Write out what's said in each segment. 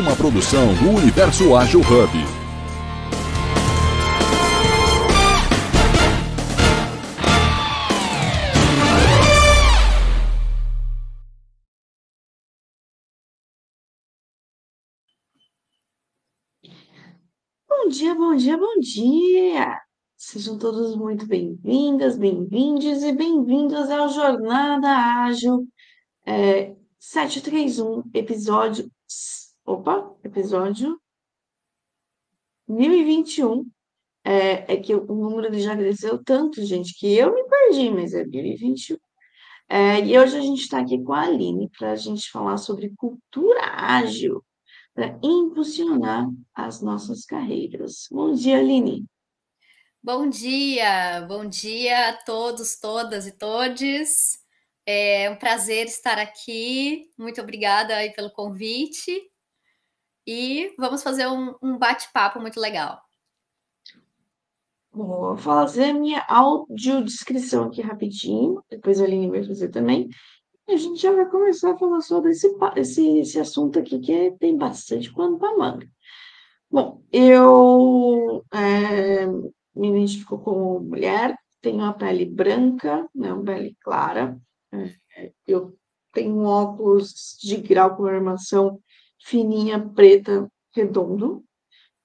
Uma produção do Universo Ágil Hub. Bom dia, bom dia, bom dia! Sejam todos muito bem-vindas, bem-vindos e bem-vindos ao Jornada Ágil é, 731, episódio Opa, episódio 1021. É, é que o número já cresceu tanto, gente, que eu me perdi, mas é 1021. É, e hoje a gente está aqui com a Aline para a gente falar sobre cultura ágil, para impulsionar as nossas carreiras. Bom dia, Aline. Bom dia, bom dia a todos, todas e todes. É um prazer estar aqui. Muito obrigada aí pelo convite e vamos fazer um, um bate-papo muito legal. Vou fazer minha audiodescrição aqui rapidinho, depois a Aline vai fazer também. E a gente já vai começar a falar sobre esse, esse, esse assunto aqui, que é, tem bastante pano para manga. Bom, eu é, me identifico como mulher, tenho a pele branca, né, uma pele clara. É, eu tenho óculos de grau com armação fininha, preta, redondo.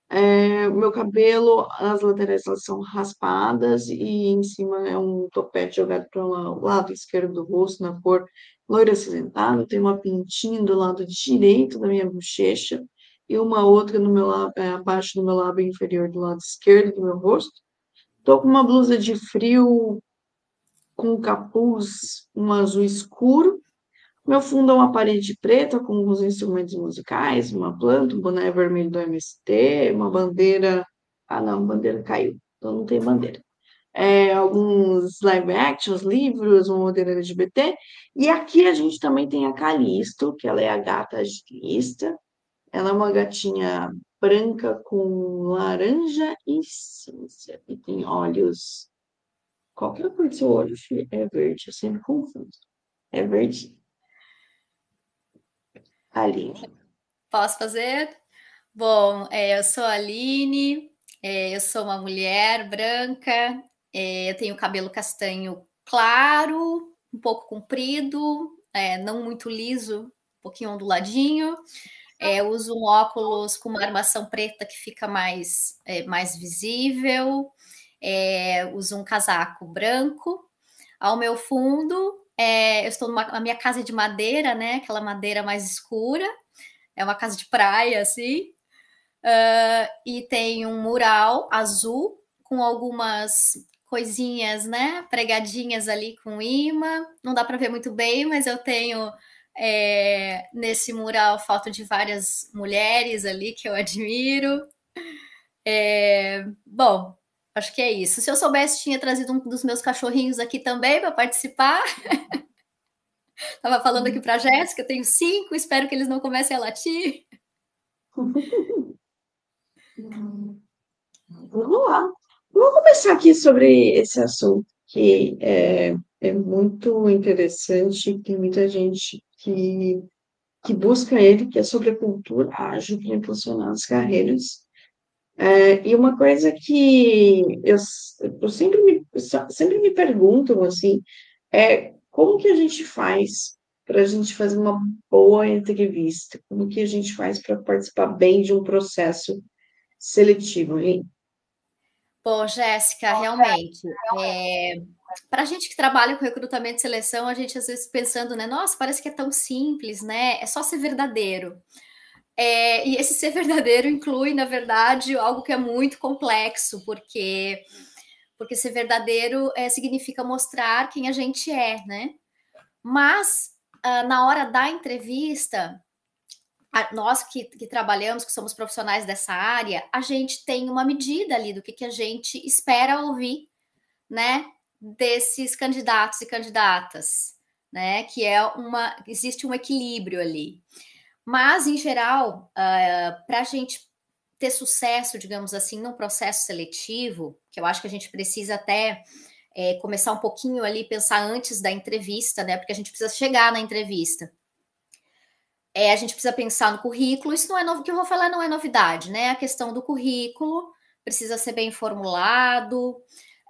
É, meu cabelo, as laterais elas são raspadas e em cima é um topete jogado para o lado esquerdo do rosto, na cor loira acinzentada. Tem uma pintinha do lado direito da minha bochecha e uma outra no meu é, abaixo do meu lábio inferior do lado esquerdo do meu rosto. Estou com uma blusa de frio com capuz, um azul escuro, meu fundo é uma parede preta com alguns instrumentos musicais, uma planta, um boné vermelho do MST, uma bandeira. Ah, não, bandeira caiu, então não tem bandeira. É, alguns live actions, livros, uma bandeira LGBT. E aqui a gente também tem a Calisto, que ela é a gata agilista. Ela é uma gatinha branca com laranja e cinza. E tem olhos. Qual que é a cor do seu olho? É verde, eu sempre confundo. É verde. Aline. Posso fazer? Bom, é, eu sou a Aline, é, eu sou uma mulher branca, é, eu tenho cabelo castanho claro, um pouco comprido, não muito liso, um pouquinho onduladinho. É, uso um óculos com uma armação preta que fica mais, mais visível. uso um casaco branco. Ao meu fundo é, eu estou numa, na minha casa de madeira, né? Aquela madeira mais escura. É uma casa de praia, assim. Uh, e tem um mural azul com algumas coisinhas, né? Pregadinhas ali com imã. Não dá para ver muito bem, mas eu tenho é, nesse mural foto de várias mulheres ali que eu admiro. É, bom, Acho que é isso. Se eu soubesse, tinha trazido um dos meus cachorrinhos aqui também para participar. Estava falando aqui para a Jéssica, eu tenho cinco, espero que eles não comecem a latir. Vamos lá. Vamos começar aqui sobre esse assunto que é, é muito interessante, tem muita gente que, que busca ele, que é sobre a cultura ágil para impulsionar as carreiras. É, e uma coisa que eu, eu sempre, me, sempre me perguntam, assim, é como que a gente faz para a gente fazer uma boa entrevista? Como que a gente faz para participar bem de um processo seletivo, hein? Bom, Jéssica, realmente, é, para a gente que trabalha com recrutamento e seleção, a gente às vezes pensando, né? Nossa, parece que é tão simples, né? É só ser verdadeiro. É, e esse ser verdadeiro inclui, na verdade, algo que é muito complexo, porque porque ser verdadeiro é, significa mostrar quem a gente é, né? Mas uh, na hora da entrevista, a, nós que, que, trabalhamos, que somos profissionais dessa área, a gente tem uma medida ali do que, que a gente espera ouvir, né? Desses candidatos e candidatas, né? Que é uma existe um equilíbrio ali. Mas, em geral, uh, ah, para a gente ter sucesso, digamos assim, num processo seletivo, que eu acho que a gente precisa até é, começar um pouquinho ali, pensar antes da entrevista, né? Porque a gente precisa chegar na entrevista. é, a gente precisa pensar no currículo. Isso não é novo, que eu vou falar não é novidade, né? A questão do currículo precisa ser bem formulado,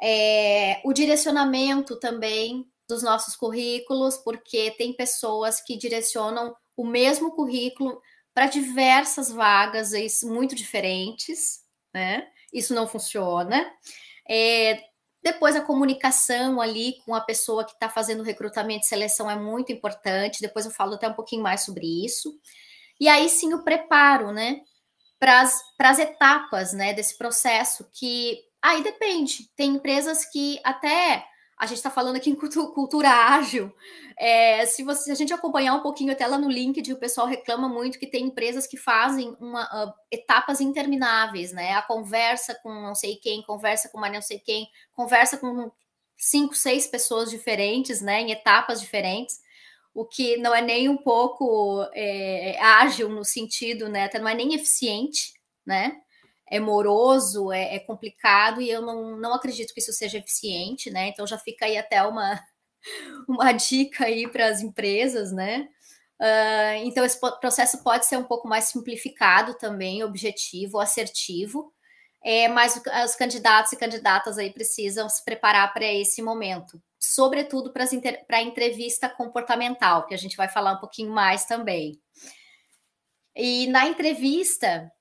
é, o direcionamento também dos nossos currículos, porque tem pessoas que direcionam o mesmo currículo para diversas vagas muito diferentes, né? Isso não funciona. É, depois a comunicação ali com a pessoa que está fazendo recrutamento e seleção é muito importante. Depois eu falo até um pouquinho mais sobre isso. E aí sim o preparo, né? Para as etapas né, desse processo, que aí depende. Tem empresas que até a gente está falando aqui em cultura ágil. É, se, você, se a gente acompanhar um pouquinho até lá no LinkedIn, o pessoal reclama muito que tem empresas que fazem uma, uh, etapas intermináveis, né? A conversa com não sei quem, conversa com mais não sei quem, conversa com cinco, seis pessoas diferentes, né? Em etapas diferentes, o que não é nem um pouco é, ágil no sentido, né? Até não é nem eficiente, né? É moroso, é, é, complicado, e eu não, não acredito que isso seja eficiente, né? Então já fica aí até uma, uma dica aí para as empresas, né? Uh, então, esse processo pode ser um pouco mais simplificado também, objetivo, assertivo, é, mas os candidatos e candidatas aí precisam se preparar para esse momento, sobretudo para a entrevista comportamental, que a gente vai falar um pouquinho mais também. E na entrevista,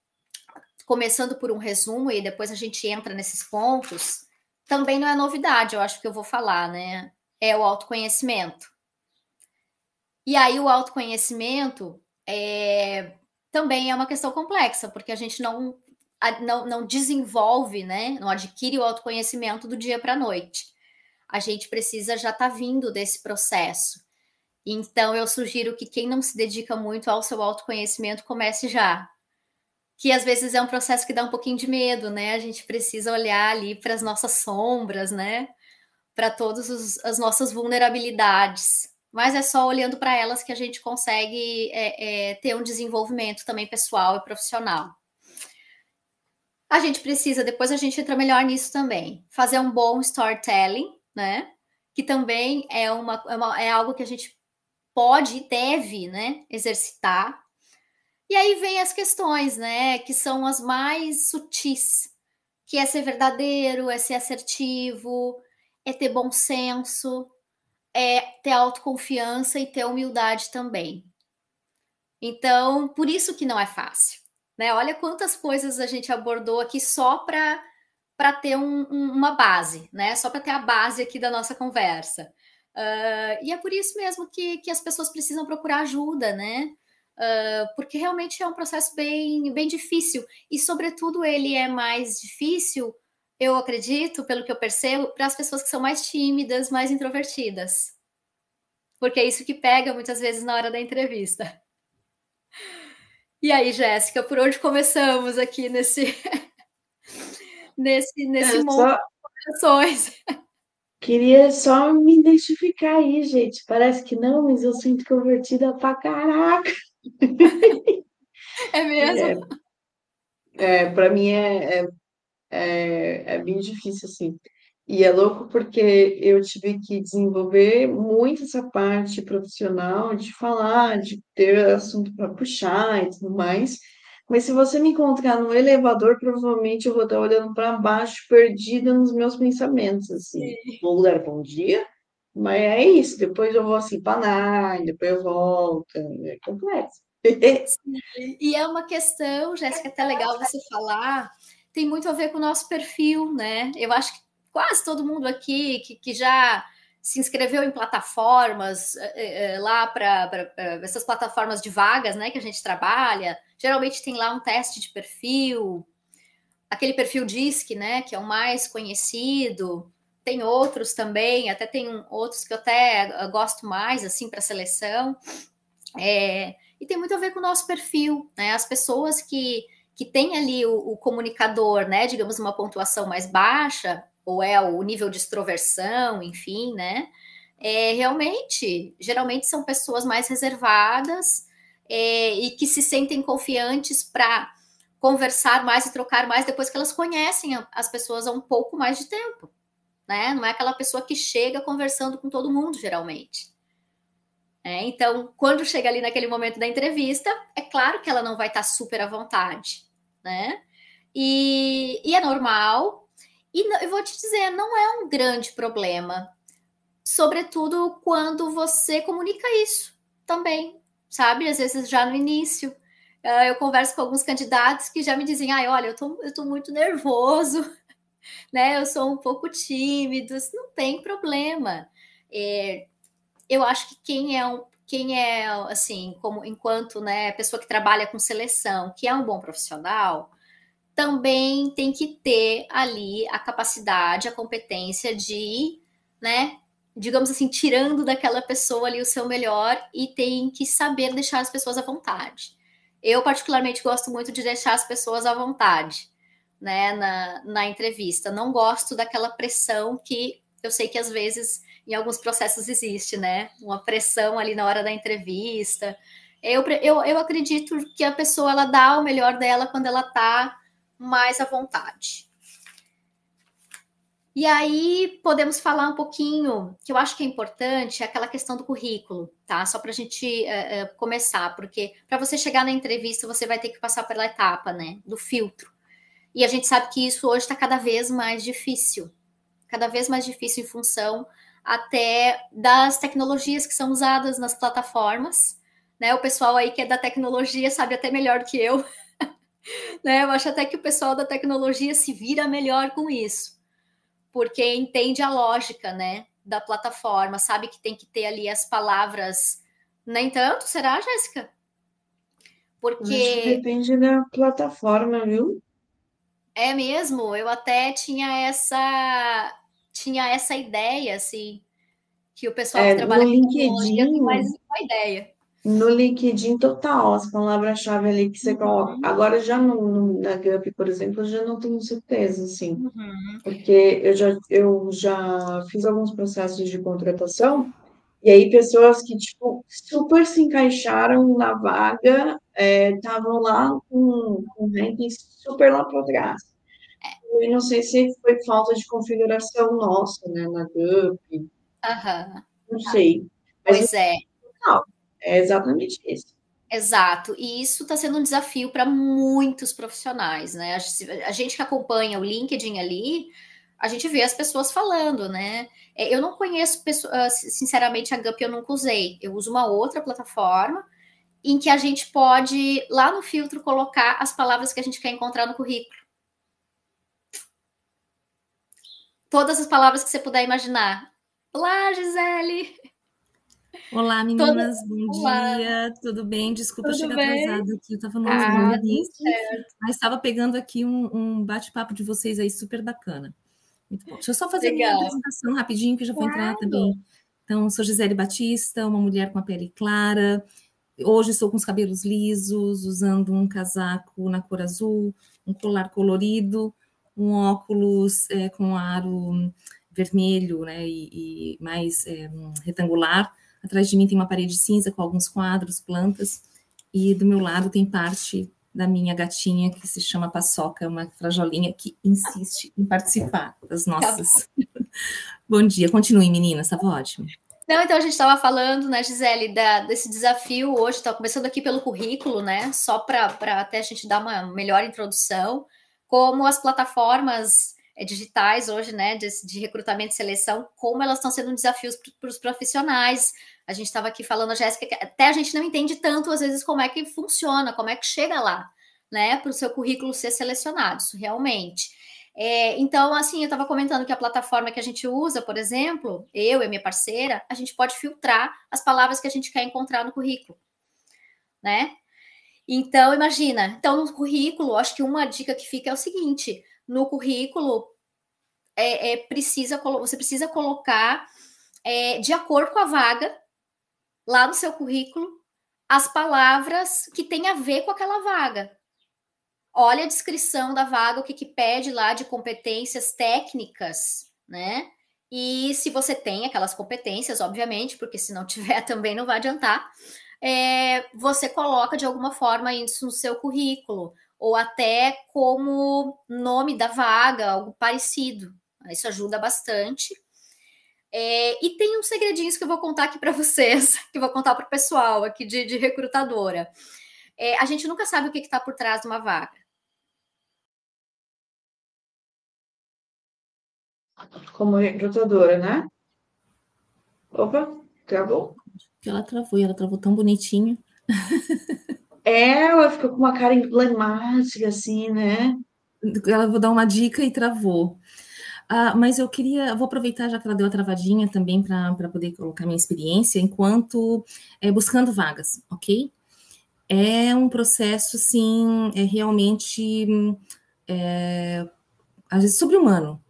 começando por um resumo e depois a gente entra nesses pontos, também não é novidade, eu acho que eu vou falar, né? É o autoconhecimento. E aí o autoconhecimento é, também é uma questão complexa, porque a gente não, não, não desenvolve, né? Não adquire o autoconhecimento do dia para a noite. A gente precisa já estar tá vindo desse processo. Então, eu sugiro que quem não se dedica muito ao seu autoconhecimento comece já, que às vezes é um processo que dá um pouquinho de medo, né? A gente precisa olhar ali para as nossas sombras, né? Para todas as nossas vulnerabilidades. Mas é só olhando para elas que a gente consegue é, é, ter um desenvolvimento também pessoal e profissional. A gente precisa, depois a gente entra melhor nisso também, fazer um bom storytelling, né? Que também é, uma, é, uma, é algo que a gente pode e deve, né? Exercitar e aí vem as questões, né, que são as mais sutis, que é ser verdadeiro, é ser assertivo, é ter bom senso, é ter autoconfiança e ter humildade também. Então, por isso que não é fácil, né? Olha quantas coisas a gente abordou aqui só para para ter um, um, uma base, né? Só para ter a base aqui da nossa conversa. Uh, e é por isso mesmo que, que as pessoas precisam procurar ajuda, né? Uh, porque realmente é um processo bem, bem difícil e, sobretudo, ele é mais difícil, eu acredito, pelo que eu percebo, para as pessoas que são mais tímidas, mais introvertidas, porque é isso que pega muitas vezes na hora da entrevista. E aí, Jéssica, por onde começamos aqui nesse nesse nesse é, monte de ações? Queria só me identificar aí, gente. Parece que não, mas eu sinto convertida pra caraca. É mesmo? É, é para mim é, é, é, é bem difícil, assim. E é louco porque eu tive que desenvolver muito essa parte profissional de falar, de ter assunto para puxar e tudo mais. Mas se você me encontrar no elevador, provavelmente eu vou estar olhando para baixo, perdida nos meus pensamentos, assim. Vou dar bom dia, mas é isso, depois eu vou assim panar, depois eu volto, é complexo. e é uma questão, Jéssica, até legal você falar, tem muito a ver com o nosso perfil, né? Eu acho que quase todo mundo aqui que, que já se inscreveu em plataformas é, é, lá para essas plataformas de vagas, né, que a gente trabalha, geralmente tem lá um teste de perfil, aquele perfil DISC, né, que é o mais conhecido, tem outros também, até tem outros que eu até eh, gosto mais, assim, para seleção. É, e tem muito a ver com o nosso perfil, né? As pessoas que, que têm ali o, o comunicador, né? Digamos, uma pontuação mais baixa, ou é o nível de extroversão, enfim, né? É, realmente, geralmente são pessoas mais reservadas é, e que se sentem confiantes para conversar mais e trocar mais depois que elas conhecem as pessoas há um pouco mais de tempo né? Não é aquela pessoa que chega conversando com todo mundo, geralmente. É, então, quando chega ali naquele momento da entrevista, é claro que ela não vai estar super à vontade, né? E, e é normal. E eu vou te dizer, não é um grande problema, sobretudo quando você comunica isso também, sabe? Às vezes já no início. Uh, eu converso com alguns candidatos que já me dizem, ai, olha, eu tô, tô muito nervoso, né? Eu sou um pouco tímido, não tem problema. É, eu acho que quem é um, quem é assim, como enquanto né, pessoa que trabalha com seleção, que é um bom profissional, também tem que ter ali a capacidade, a competência de, né, digamos assim, tirando daquela pessoa ali o seu melhor e tem que saber deixar as pessoas à vontade. Eu, particularmente, gosto muito de deixar as pessoas à vontade, né, na, na entrevista. Não gosto daquela pressão que eu sei que às vezes em alguns processos existe, né? Uma pressão ali na hora da entrevista. Eu, eu, eu acredito que a pessoa ela dá o melhor dela quando ela está mais à vontade. E aí podemos falar um pouquinho, que eu acho que é importante, é aquela questão do currículo, tá? Só para a gente uh, uh, começar, porque para você chegar na entrevista, você vai ter que passar pela etapa, né? Do filtro. E a gente sabe que isso hoje está cada vez mais difícil. Cada vez mais difícil em função até das tecnologias que são usadas nas plataformas. Né? O pessoal aí que é da tecnologia sabe até melhor do que eu. né? Eu acho até que o pessoal da tecnologia se vira melhor com isso, porque entende a lógica né, da plataforma, sabe que tem que ter ali as palavras. Nem tanto, será, Jéssica? Porque. Depende da plataforma, viu? É mesmo, eu até tinha essa tinha essa ideia, assim, que o pessoal é, que trabalha com LinkedIn mais uma ideia. No LinkedIn total, as palavras-chave ali que você uhum. coloca. Agora já no, no, na GUP, por exemplo, eu já não tenho certeza, assim. Uhum. Porque eu já, eu já fiz alguns processos de contratação, e aí pessoas que, tipo, super se encaixaram na vaga, estavam é, lá com, com ranking super lá para trás. E não sei se foi falta de configuração nossa, né, na GUP. Uhum. Não sei. Mas pois é. Não, é exatamente isso. Exato, e isso está sendo um desafio para muitos profissionais, né? A gente que acompanha o LinkedIn ali, a gente vê as pessoas falando, né? É, eu não conheço, ah, sinceramente, a GUP eu nunca usei. Eu uso uma outra plataforma em que a gente pode, lá no filtro, colocar as palavras que a gente quer encontrar no currículo. todas as palavras que você puder imaginar. Olá, Gisele! Olá, meninas, bom Olá. dia, tudo bem? Desculpa tudo chegar bem? atrasado aqui, eu estava no ah, mas estava pegando aqui um, um bate-papo de vocês aí super bacana. Muito bom. Deixa eu só fazer Legal. minha apresentação rapidinho, que já vou claro. entrar também. Então, sou Gisele Batista, uma mulher com a pele clara. Hoje estou com os cabelos lisos, usando um casaco na cor azul, um colar colorido, um óculos é, com aro vermelho né, e, e mais é, retangular. Atrás de mim tem uma parede cinza com alguns quadros, plantas, e do meu lado tem parte da minha gatinha que se chama Paçoca, uma frajolinha que insiste em participar das nossas. Tá bom. bom dia, continue, meninas, estava ótimo. Não, então a gente estava falando, né, Gisele, da, desse desafio hoje, está começando aqui pelo currículo, né? Só para até a gente dar uma melhor introdução como as plataformas eh, digitais hoje, né, de, de recrutamento e seleção, como elas estão sendo um desafio para os profissionais. A gente estava aqui falando, Jéssica, que até a gente não entende tanto, às vezes, como é que funciona, como é que chega lá, né, para o seu currículo ser selecionado, isso realmente. É, então, assim, eu estava comentando que a plataforma que a gente usa, por exemplo, eu e minha parceira, a gente pode filtrar as palavras que a gente quer encontrar no currículo, né? Então, imagina. Então, no currículo, acho que uma dica que fica é o seguinte: no currículo, é, é precisa, você precisa colocar é, de acordo com a vaga, lá no seu currículo, as palavras que têm a ver com aquela vaga. Olha a descrição da vaga, o que, que pede lá de competências técnicas, né? E se você tem aquelas competências, obviamente, porque se não tiver também não vai adiantar é, você coloca de alguma forma isso no seu currículo, ou até como nome da vaga, algo parecido. Isso ajuda bastante. É, e tem uns segredinhos que eu vou contar aqui para vocês, que eu vou contar para o pessoal aqui de, de recrutadora. É, a gente nunca sabe o que está por trás de uma vaga. Como recrutadora, né? Opa, travou? Ela travou, ela travou tão bonitinho. É, ela ficou com uma cara emblemática, assim, né? Ela vou dar uma dica e travou. Uh, mas eu queria, vou aproveitar já que ela deu a travadinha também para poder colocar minha experiência enquanto é, buscando vagas, ok? É um processo, sim, é realmente é, às vezes sobre-humano,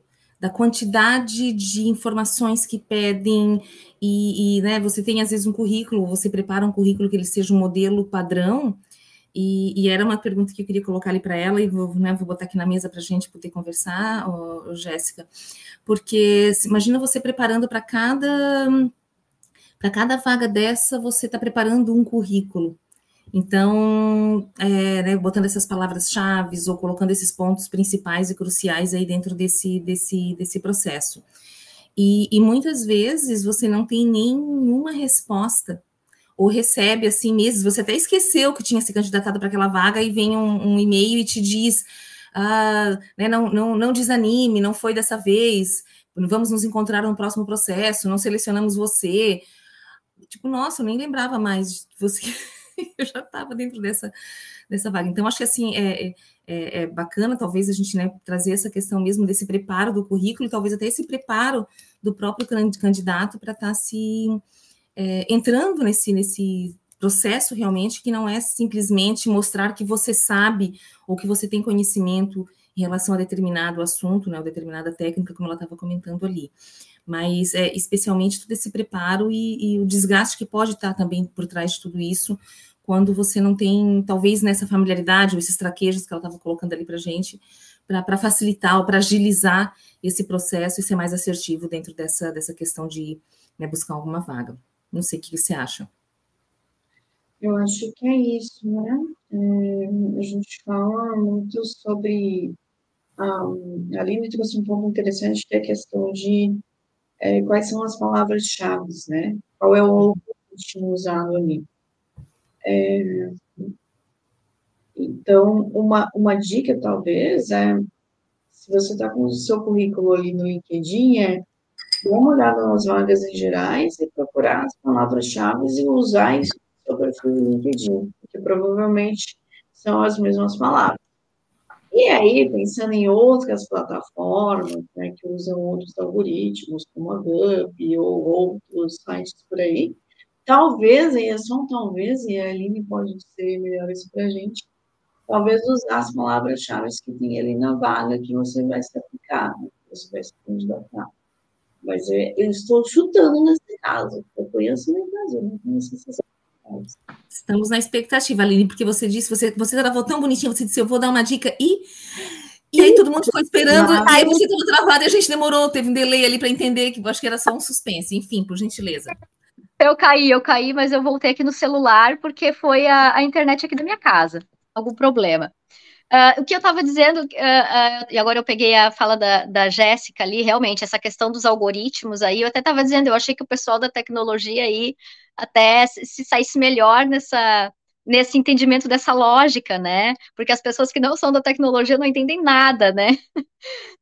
da quantidade de informações que pedem e, e, né, você tem às vezes um currículo, você prepara um currículo que ele seja um modelo padrão e, e, era uma pergunta que eu queria colocar ali para ela, e vou, né, vou botar aqui na mesa para a gente poder conversar, Jéssica, porque imagina você preparando para cada para cada vaga dessa, você está preparando um currículo. Então, é, né, botando essas palavras-chave ou colocando esses pontos principais e cruciais aí dentro desse, desse, desse processo. E, e muitas vezes você não tem nenhuma resposta ou recebe assim mesmo, você até esqueceu que tinha se candidatado para aquela vaga e vem um, um e-mail e te diz, ah, né, não, não, não desanime, não foi dessa vez, vamos nos encontrar no próximo processo, não selecionamos você. Tipo, nossa, eu nem lembrava mais de você, eu já estava dentro dessa, dessa vaga. Então, acho que assim, é, é, é, é bacana, talvez, a gente né, trazer essa questão mesmo desse preparo do currículo, talvez até esse preparo do próprio candidato para estar tá se é, entrando nesse, nesse processo realmente que não é simplesmente mostrar que você sabe ou que você tem conhecimento em relação a determinado assunto, né, ou determinada técnica, como ela estava comentando ali. Mas é, especialmente todo esse preparo e, e, o desgaste que pode estar também por trás de tudo isso, quando você não tem, talvez nessa familiaridade, ou esses traquejos que ela estava colocando ali para a gente, para facilitar ou para agilizar esse processo e ser mais assertivo dentro dessa, dessa questão de né, buscar alguma vaga. Não sei o que você acha. Eu acho que é isso, né? É, a gente fala muito sobre. Um, a Aline trouxe um ponto interessante, que é a questão de é, quais são as palavras-chave, né? Qual é o algoritmo usado ali. É, então, uma, uma dica, talvez, é se você está com o seu currículo ali no LinkedIn, é dar uma olhada nas vagas em gerais e procurar as palavras-chave e usar isso no seu perfil do LinkedIn, porque provavelmente são as mesmas palavras. E aí, pensando em outras plataformas, né, que usam outros algoritmos, como a GUP ou outros sites por aí, talvez, e é só um talvez, e a Aline pode ser melhor isso para a gente, talvez usar as palavras-chave que tem ali na vaga que você vai se aplicar, né, que você vai se candidatar. Mas é, eu estou chutando nesse caso. Eu conheço no Brasil, não conheço essas. Estamos na expectativa, Aline, porque você disse, você, você gravou tão bonitinho, você disse, eu vou dar uma dica e. E aí todo mundo ficou esperando, não, aí você estava travado e a gente demorou, teve um delay ali para entender, que eu acho que era só um suspense. Enfim, por gentileza. Eu caí, eu caí, mas eu voltei aqui no celular porque foi a, a internet aqui da minha casa. Algum problema. Uh, o que eu estava dizendo, uh, uh, e agora eu peguei a fala da, da Jéssica ali, realmente, essa questão dos algoritmos aí, eu até estava dizendo, eu achei que o pessoal da tecnologia aí até se, se saísse melhor nessa, nesse entendimento dessa lógica, né? Porque as pessoas que não são da tecnologia não entendem nada, né?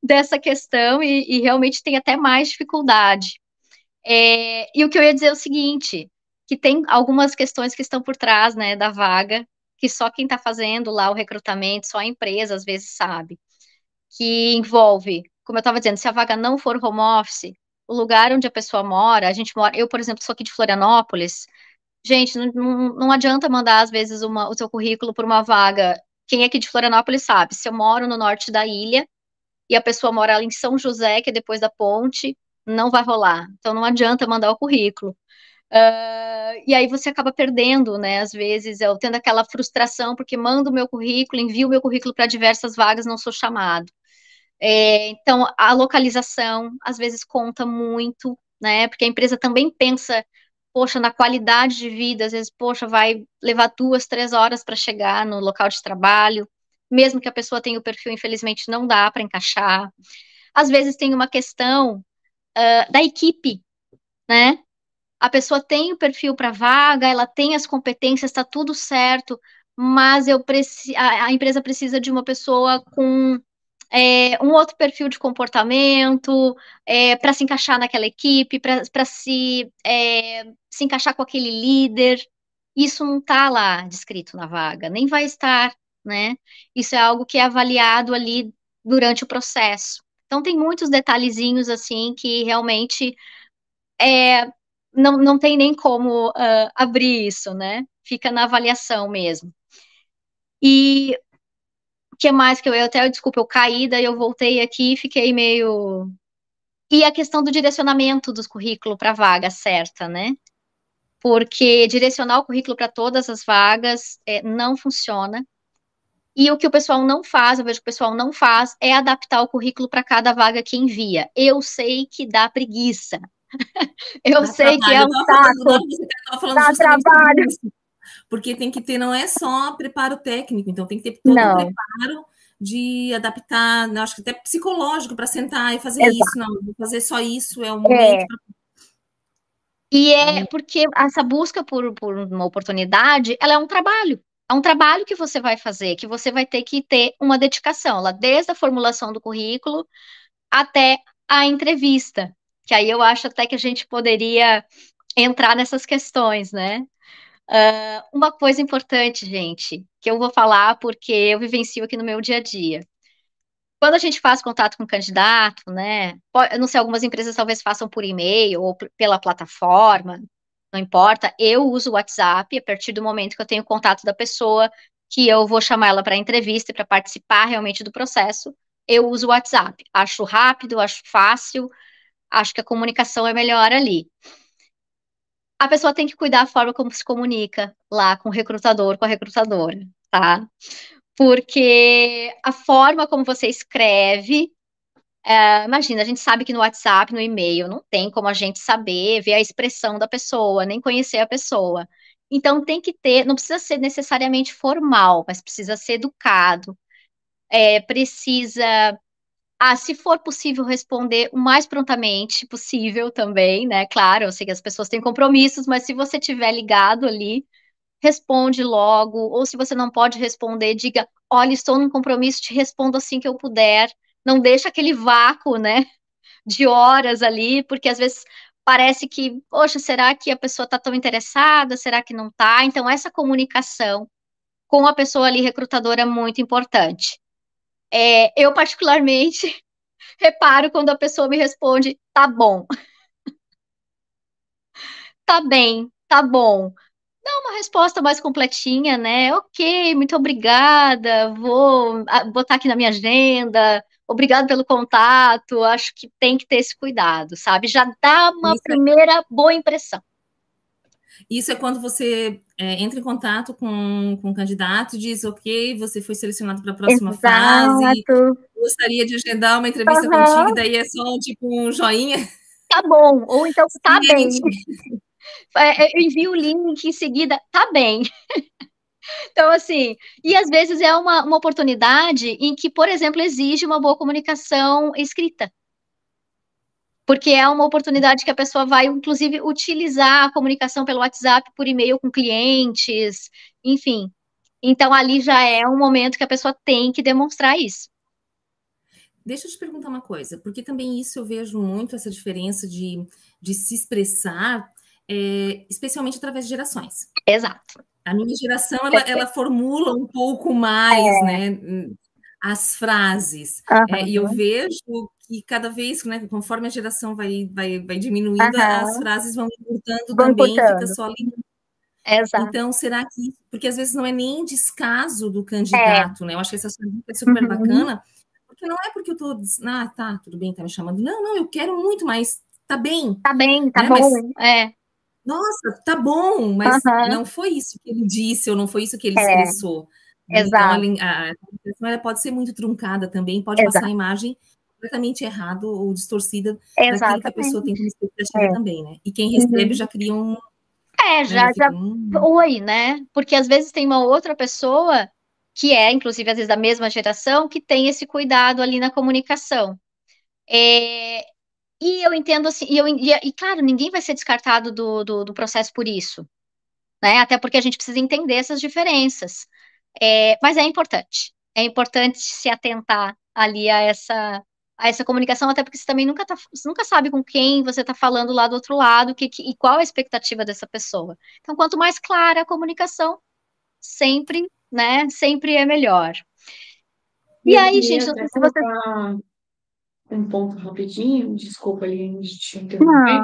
Dessa questão e, e, realmente tem até mais dificuldade. É, e o que eu ia dizer é o seguinte, que tem algumas questões que estão por trás, né, da vaga, que só quem está fazendo lá o recrutamento, só a empresa às vezes sabe, que envolve, como eu estava dizendo, se a vaga não for home office, o lugar onde a pessoa mora, a gente mora, eu, por exemplo, sou aqui de Florianópolis, gente, não, não, não adianta mandar, às vezes, uma, o seu currículo por uma vaga, quem é aqui de Florianópolis sabe, se eu moro no norte da ilha, e a pessoa mora ali em São José, que é depois da ponte, não vai rolar. Então não adianta mandar o currículo. Uh, e aí você acaba perdendo, né? Às vezes eu tendo aquela frustração porque mando o meu currículo, envio o meu currículo para diversas vagas, não sou chamado. É, então a localização às vezes conta muito, né? Porque a empresa também pensa, poxa, na qualidade de vida, às vezes, poxa, vai levar duas, três horas para chegar no local de trabalho, mesmo que a pessoa tenha o perfil, infelizmente não dá para encaixar. Às vezes tem uma questão uh, da equipe né? A pessoa tem o perfil para vaga, ela tem as competências, está tudo certo, mas eu a, a empresa precisa de uma pessoa com é, um outro perfil de comportamento, é, para se encaixar naquela equipe, para se, é, se encaixar com aquele líder. Isso não está lá descrito na vaga, nem vai estar, né? Isso é algo que é avaliado ali durante o processo. Então, tem muitos detalhezinhos, assim, que realmente é, não, não tem nem como uh, abrir isso, né? Fica na avaliação mesmo. E o que mais que eu, eu até, desculpa, eu caí, daí eu voltei aqui e fiquei meio. E a questão do direcionamento dos currículos para a vaga certa, né? Porque direcionar o currículo para todas as vagas é, não funciona. E o que o pessoal não faz, eu vejo que o pessoal não faz, é adaptar o currículo para cada vaga que envia. Eu sei que dá preguiça. eu dá sei trabalho. que é um saco. Dá trabalho. Isso porque tem que ter, não é só preparo técnico, então tem que ter todo não. um preparo de adaptar, não, acho que até psicológico para sentar e fazer Exato. isso, não, vou fazer só isso, é o momento. É. Pra... E é porque essa busca por, por uma oportunidade, ela é um trabalho. É um trabalho que você vai fazer, que você vai ter que ter uma dedicação, lá desde a formulação do currículo até a entrevista. Que aí eu acho até que a gente poderia entrar nessas questões, né? Uh, uma coisa importante, gente, que eu vou falar porque eu vivencio aqui no meu dia a dia. Quando a gente faz contato com o candidato, né? Eu não sei, algumas empresas talvez façam por e-mail ou pela plataforma, não importa. Eu uso o WhatsApp a partir do momento que eu tenho contato da pessoa, que eu vou chamar ela para entrevista e para participar realmente do processo. Eu uso o WhatsApp. Acho rápido, acho fácil, acho que a comunicação é melhor ali a pessoa tem que cuidar da forma como se comunica lá com o recrutador, com a recrutadora, tá? Porque a forma como você escreve, é, imagina, a gente sabe que no WhatsApp, no e-mail, não tem como a gente saber, ver a expressão da pessoa, nem conhecer a pessoa. Então tem que ter, não precisa ser necessariamente formal, mas precisa ser educado, é, precisa ah, se for possível responder o mais prontamente possível também, né? Claro, eu sei que as pessoas têm compromissos, mas se você tiver ligado ali, responde logo, ou se você não pode responder, diga, olha, estou num compromisso, te respondo assim que eu puder. Não deixa aquele vácuo, né? De horas ali, porque às vezes parece que, poxa, será que a pessoa está tão interessada? Será que não está? Então, essa comunicação com a pessoa ali recrutadora é muito importante. É, eu, particularmente, reparo quando a pessoa me responde, tá bom. tá bem, tá bom. Dá uma resposta mais completinha, né? Ok, muito obrigada, vou ah, botar aqui na minha agenda, obrigado pelo contato, acho que tem que ter esse cuidado, sabe? Já dá uma Isso. primeira boa impressão. Isso é quando você é, entra em contato com, com o candidato, diz, ok, você foi selecionado para a próxima Exato. fase, gostaria de agendar uma entrevista uhum. contigo, daí é só tipo um joinha. Tá bom, ou então tá bem. É, eu envio o link em seguida, tá bem. Então, assim, e às vezes é uma, uma oportunidade em que, por exemplo, exige uma boa comunicação escrita porque é uma oportunidade que a pessoa vai, inclusive, utilizar a comunicação pelo WhatsApp, por e-mail com clientes, enfim. Então, ali já é um momento que a pessoa tem que demonstrar isso. Deixa eu te perguntar uma coisa, porque também isso eu vejo muito essa diferença de, de se expressar, é, especialmente através de gerações. Exato. A minha geração, ela, ela formula um pouco mais, é. né? As frases. Uhum. É, e eu vejo que cada vez, né, conforme a geração vai, vai, vai diminuindo, uhum. as frases vão encurtando também, fica só ali. Exato. Então, será que. Porque às vezes não é nem descaso do candidato, é. né? Eu acho que essa é super uhum. bacana, porque não é porque eu tô. Ah, tá, tudo bem, tá me chamando. Não, não, eu quero muito, mas tá bem. Tá bem, tá né? bom. Mas, é. Nossa, tá bom, mas não foi isso que ele disse, ou não foi isso que ele é. Exato. Então, a, a pode ser muito truncada também, pode Exato. passar a imagem completamente errado ou distorcida Exatamente. daquilo que a pessoa tem como expectativa é. também, né? E quem recebe uhum. já cria um. É, né, já, já. Um... Oi, né? Porque às vezes tem uma outra pessoa que é, inclusive, às vezes da mesma geração, que tem esse cuidado ali na comunicação. É... e eu entendo assim, e, eu, e, e claro, ninguém vai ser descartado do, do, do, processo por isso, né? Até porque a gente precisa entender essas diferenças. É, mas é importante, é importante se atentar ali a essa, a essa comunicação, até porque você também nunca, tá, você nunca sabe com quem você está falando lá do outro lado que, que, e qual a expectativa dessa pessoa. Então, quanto mais clara a comunicação, sempre, né, sempre é melhor. E, e aí, gente, não sei se você um ponto rapidinho, desculpa ali de te interromper,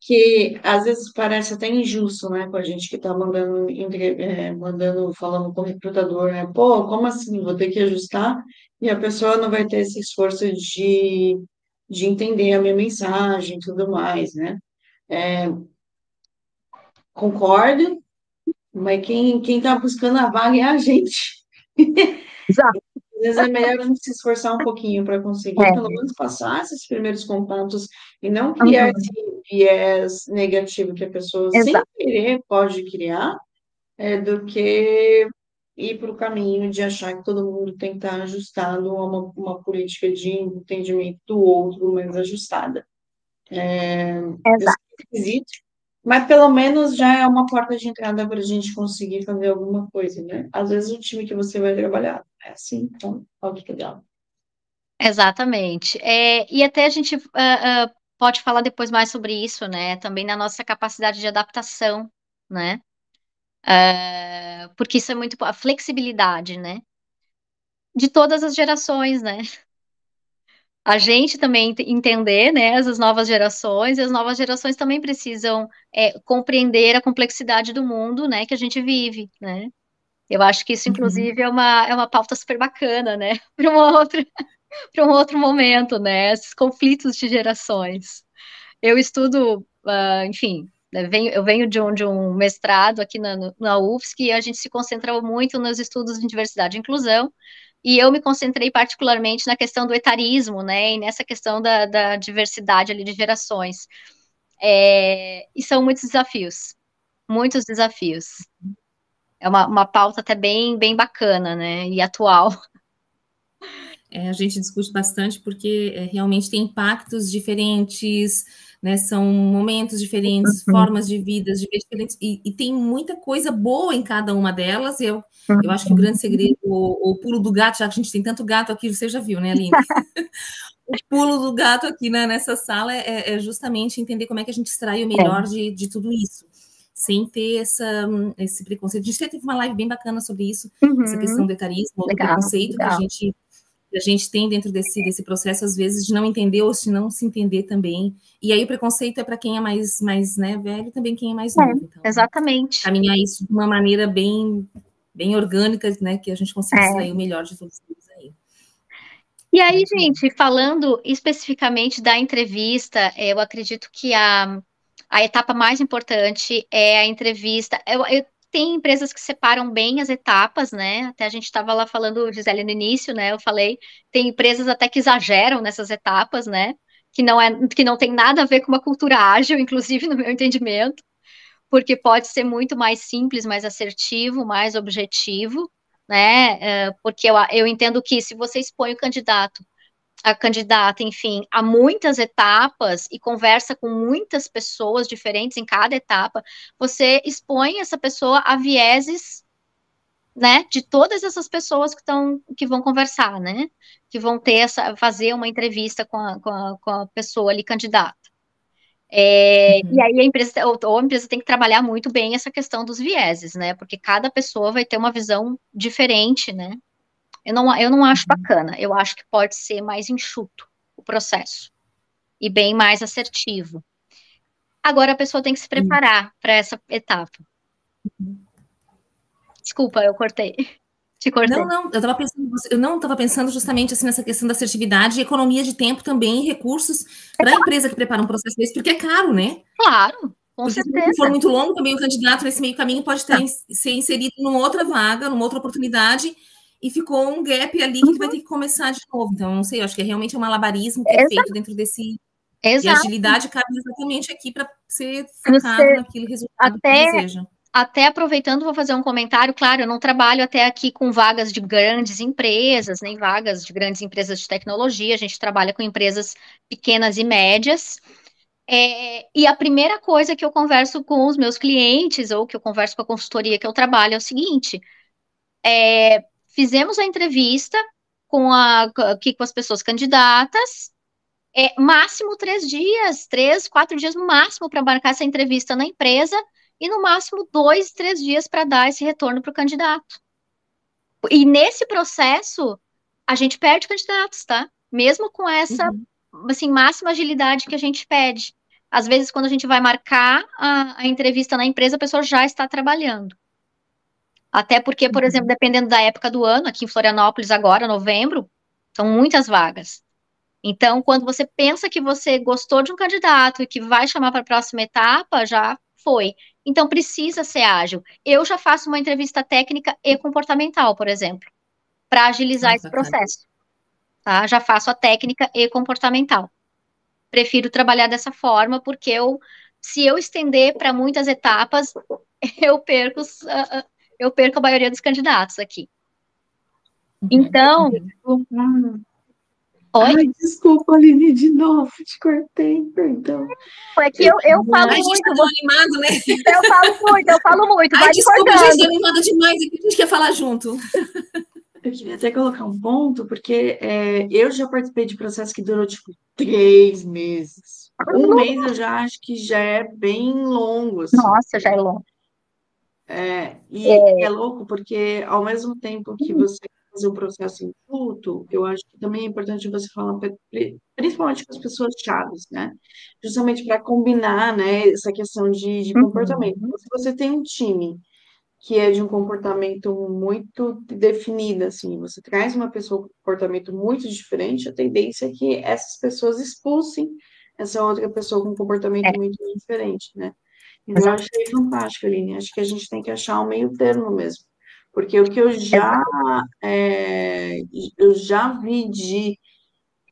que às vezes parece até injusto, né, com a gente que está mandando, é, mandando, falando com o recrutador, né, pô, como assim, vou ter que ajustar, e a pessoa não vai ter esse esforço de, de entender a minha mensagem e tudo mais, né, é, concordo, mas quem está buscando a vaga é a gente. Exato vezes é melhor a gente se esforçar um pouquinho para conseguir, é. pelo menos, passar esses primeiros contatos e não criar uhum. esse viés negativo que a pessoa, Exato. sem querer, pode criar, é, do que ir para o caminho de achar que todo mundo tem que estar ajustado a uma, uma política de entendimento do outro mais ajustada. É, Exato. Mas pelo menos já é uma porta de entrada para a gente conseguir fazer alguma coisa, né? Às vezes o time que você vai trabalhar é assim, então, olha que legal. Exatamente. É, e até a gente uh, uh, pode falar depois mais sobre isso, né? Também na nossa capacidade de adaptação, né? Uh, porque isso é muito a flexibilidade, né? De todas as gerações, né? a gente também entender, né, as novas gerações, e as novas gerações também precisam é, compreender a complexidade do mundo, né, que a gente vive, né. Eu acho que isso, uhum. inclusive, uhum. é, uma, é uma pauta super bacana, né, para uma outra, para um outro momento, né, esses conflitos de gerações. Eu estudo, uh, enfim, né, venho, eu venho de um, de um mestrado aqui na, na UFSC e a gente se concentra muito nos estudos de diversidade e inclusão, e eu me concentrei particularmente na questão do etarismo, né, e nessa questão da, da diversidade ali de gerações. É, e são muitos desafios, muitos desafios. É uma, uma pauta até bem, bem bacana, né, e atual. É, a gente discute bastante porque é, realmente tem impactos diferentes, né? São momentos diferentes, uhum. formas de vida diferentes, e, e, tem muita coisa boa em cada uma delas. Eu, uhum. eu acho que o grande segredo, o, o, pulo do gato, já que a gente tem tanto gato aqui, você já viu, né, Aline? o pulo do gato aqui né, nessa sala é, é, justamente entender como é que a gente extrai o melhor é. de, de tudo isso sem ter essa, esse preconceito. A gente teve uma live bem bacana sobre isso, uhum. essa questão do etarismo, o preconceito legal. que a gente a gente tem dentro desse, desse processo, às vezes, de não entender ou de não se entender também. E aí o preconceito é para quem é mais, mais né, velho também quem é mais é, novo. Então, exatamente. Caminhar isso de uma maneira bem, bem orgânica, né? Que a gente consiga é. extrair o melhor de todos eles aí. E aí, gente, falando especificamente da entrevista, eu acredito que a, a etapa mais importante é a entrevista. Eu, eu tem empresas que separam bem as etapas, né? Até a gente estava lá falando, Gisele, no início, né? Eu falei, tem empresas até que exageram nessas etapas, né? Que não, é, que não tem nada a ver com uma cultura ágil, inclusive no meu entendimento, porque pode ser muito mais simples, mais assertivo, mais objetivo, né? É, porque eu, eu entendo que se você expõe o candidato a candidata, enfim, a muitas etapas e conversa com muitas pessoas diferentes em cada etapa, você expõe essa pessoa a vieses, né, de todas essas pessoas que estão, que vão conversar, né, que vão ter essa, fazer uma entrevista com a, com a, com a pessoa ali candidata. É, uhum. E aí a empresa, ou, a empresa tem que trabalhar muito bem essa questão dos vieses, né, porque cada pessoa vai ter uma visão diferente, né, eu não, eu não acho bacana. Eu acho que pode ser mais enxuto o processo e bem mais assertivo. Agora a pessoa tem que se preparar para essa etapa. Desculpa, eu cortei. Te cortei. Não, não, eu estava pensando, eu não estava pensando justamente assim nessa questão da assertividade e economia de tempo também e recursos para a empresa que prepara um processo desse, porque é caro, né? Claro. Com Porque certeza. se for muito longo, também o candidato nesse meio caminho pode ter, ser inserido numa outra vaga, numa outra oportunidade, e ficou um gap ali que uhum. vai ter que começar de novo. Então, não sei, eu acho que é realmente um malabarismo que é feito dentro desse. Exato. E agilidade cabe exatamente aqui para ser focado Você, naquele resultado até, que deseja. até aproveitando, vou fazer um comentário. Claro, eu não trabalho até aqui com vagas de grandes empresas, nem vagas de grandes empresas de tecnologia. A gente trabalha com empresas pequenas e médias. É, e a primeira coisa que eu converso com os meus clientes, ou que eu converso com a consultoria que eu trabalho, é o seguinte: é, fizemos a entrevista com, a, aqui com as pessoas candidatas, é, máximo três dias, três, quatro dias no máximo para marcar essa entrevista na empresa, e no máximo dois, três dias para dar esse retorno para o candidato. E nesse processo, a gente perde candidatos, tá? Mesmo com essa uhum assim, máxima agilidade que a gente pede. Às vezes, quando a gente vai marcar a, a entrevista na empresa, a pessoa já está trabalhando. Até porque, por uhum. exemplo, dependendo da época do ano, aqui em Florianópolis agora, novembro, são muitas vagas. Então, quando você pensa que você gostou de um candidato e que vai chamar para a próxima etapa, já foi. Então, precisa ser ágil. Eu já faço uma entrevista técnica e comportamental, por exemplo, para agilizar esse processo tá? Já faço a técnica e comportamental. Prefiro trabalhar dessa forma, porque eu, se eu estender para muitas etapas, eu perco, uh, eu perco a maioria dos candidatos aqui. Uhum. Então. Oi? Ai, desculpa, Aline, de novo, te cortei, perdão. É que eu, eu falo Ai, muito. Tá animado, né? Eu falo muito, eu falo muito. Ai, vai desculpa, cortando. gente, animada demais, a gente quer falar junto. Eu queria até colocar um ponto, porque é, eu já participei de processo que durou, tipo, três meses. Um mês eu já acho que já é bem longo. Assim. Nossa, já é longo. É, e é. é louco porque, ao mesmo tempo que você fazer o processo enxuto, eu acho que também é importante você falar, principalmente com as pessoas chaves, né? Justamente para combinar, né, essa questão de, de uhum. comportamento. Então, se você tem um time que é de um comportamento muito definido, assim, você traz uma pessoa com um comportamento muito diferente, a tendência é que essas pessoas expulsem essa outra pessoa com um comportamento é. muito diferente, né? Eu achei fantástico, Aline, acho que a gente tem que achar um meio termo mesmo, porque o que eu já, é, eu já vi de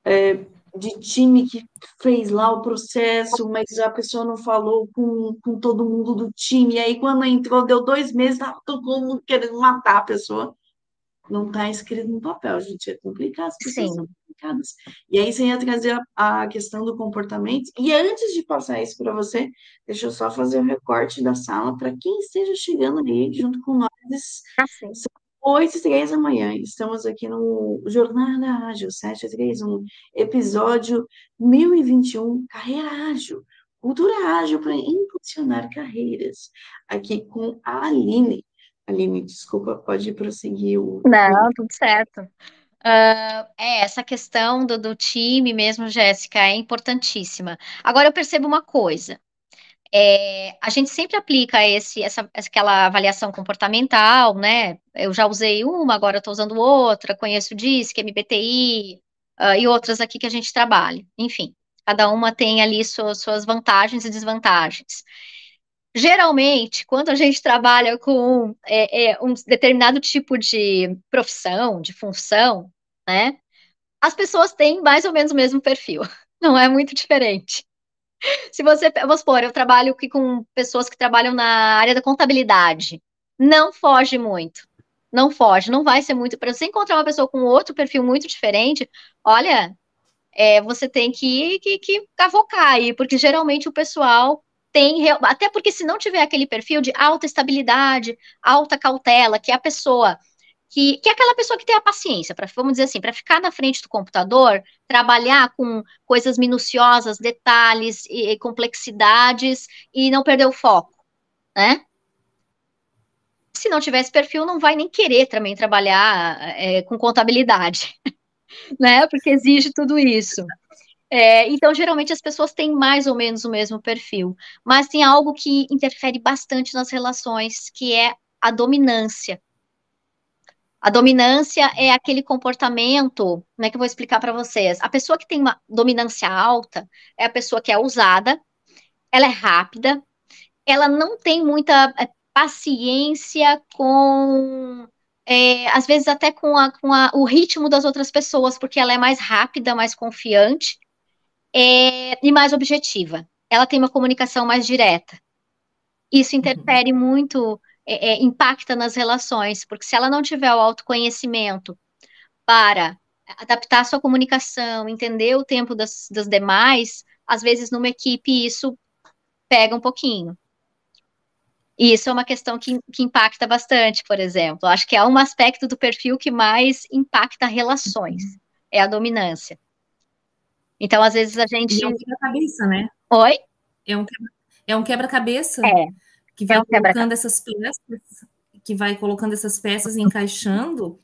é, de time que fez lá o processo, mas a pessoa não falou com, com todo mundo do time. E aí, quando entrou, deu dois meses, estava todo mundo querendo matar a pessoa. Não está escrito no papel, gente. É complicado, as pessoas Sim. são complicadas. E aí, você ia trazer a, a questão do comportamento. E antes de passar isso para você, deixa eu só fazer o um recorte da sala para quem esteja chegando aí junto com nós. Ah, são 8 e 3 da manhã. Estamos aqui no Jornada Ágil 731, episódio 1021, Carreira Ágil, Cultura Ágil para impulsionar carreiras. Aqui com a Aline. Aline, desculpa, pode prosseguir o. Não, tudo certo. Uh, é, essa questão do, do time mesmo, Jéssica, é importantíssima. Agora eu percebo uma coisa. É, a gente sempre aplica esse, essa, aquela avaliação comportamental, né? Eu já usei uma, agora estou usando outra, conheço o DISC, MBTI uh, e outras aqui que a gente trabalha. Enfim, cada uma tem ali suas, suas vantagens e desvantagens. Geralmente, quando a gente trabalha com é, é, um determinado tipo de profissão, de função, né? As pessoas têm mais ou menos o mesmo perfil, não é muito diferente. Se você, vamos supor, eu trabalho com pessoas que trabalham na área da contabilidade. Não foge muito. Não foge, não vai ser muito. Para você encontrar uma pessoa com outro perfil muito diferente, olha, é, você tem que, que, que cavocar aí, porque geralmente o pessoal tem, até porque se não tiver aquele perfil de alta estabilidade, alta cautela, que é a pessoa que, que é aquela pessoa que tem a paciência, para, vamos dizer assim, para ficar na frente do computador, trabalhar com coisas minuciosas, detalhes e, e complexidades e não perder o foco, né? Se não tiver esse perfil, não vai nem querer também trabalhar é, com contabilidade, né? Porque exige tudo isso. É, então, geralmente, as pessoas têm mais ou menos o mesmo perfil, mas tem algo que interfere bastante nas relações, que é a dominância. A dominância é aquele comportamento, como é que eu vou explicar para vocês? A pessoa que tem uma dominância alta é a pessoa que é ousada, ela é rápida, ela não tem muita é, paciência com, é, às vezes até com, a, com a, o ritmo das outras pessoas, porque ela é mais rápida, mais confiante é, e mais objetiva. Ela tem uma comunicação mais direta. isso interfere uhum. muito, é, é, impacta nas relações, porque se ela não tiver o autoconhecimento para adaptar a sua comunicação, entender o tempo das, das demais, às vezes numa equipe isso pega um pouquinho. E isso é uma questão que, que impacta bastante, por exemplo. Acho que é um aspecto do perfil que mais impacta relações, é a dominância. Então, às vezes a gente. E é um quebra-cabeça, né? Oi? É um, é um quebra-cabeça. É. Que vai é um colocando essas peças, que vai colocando essas peças encaixando.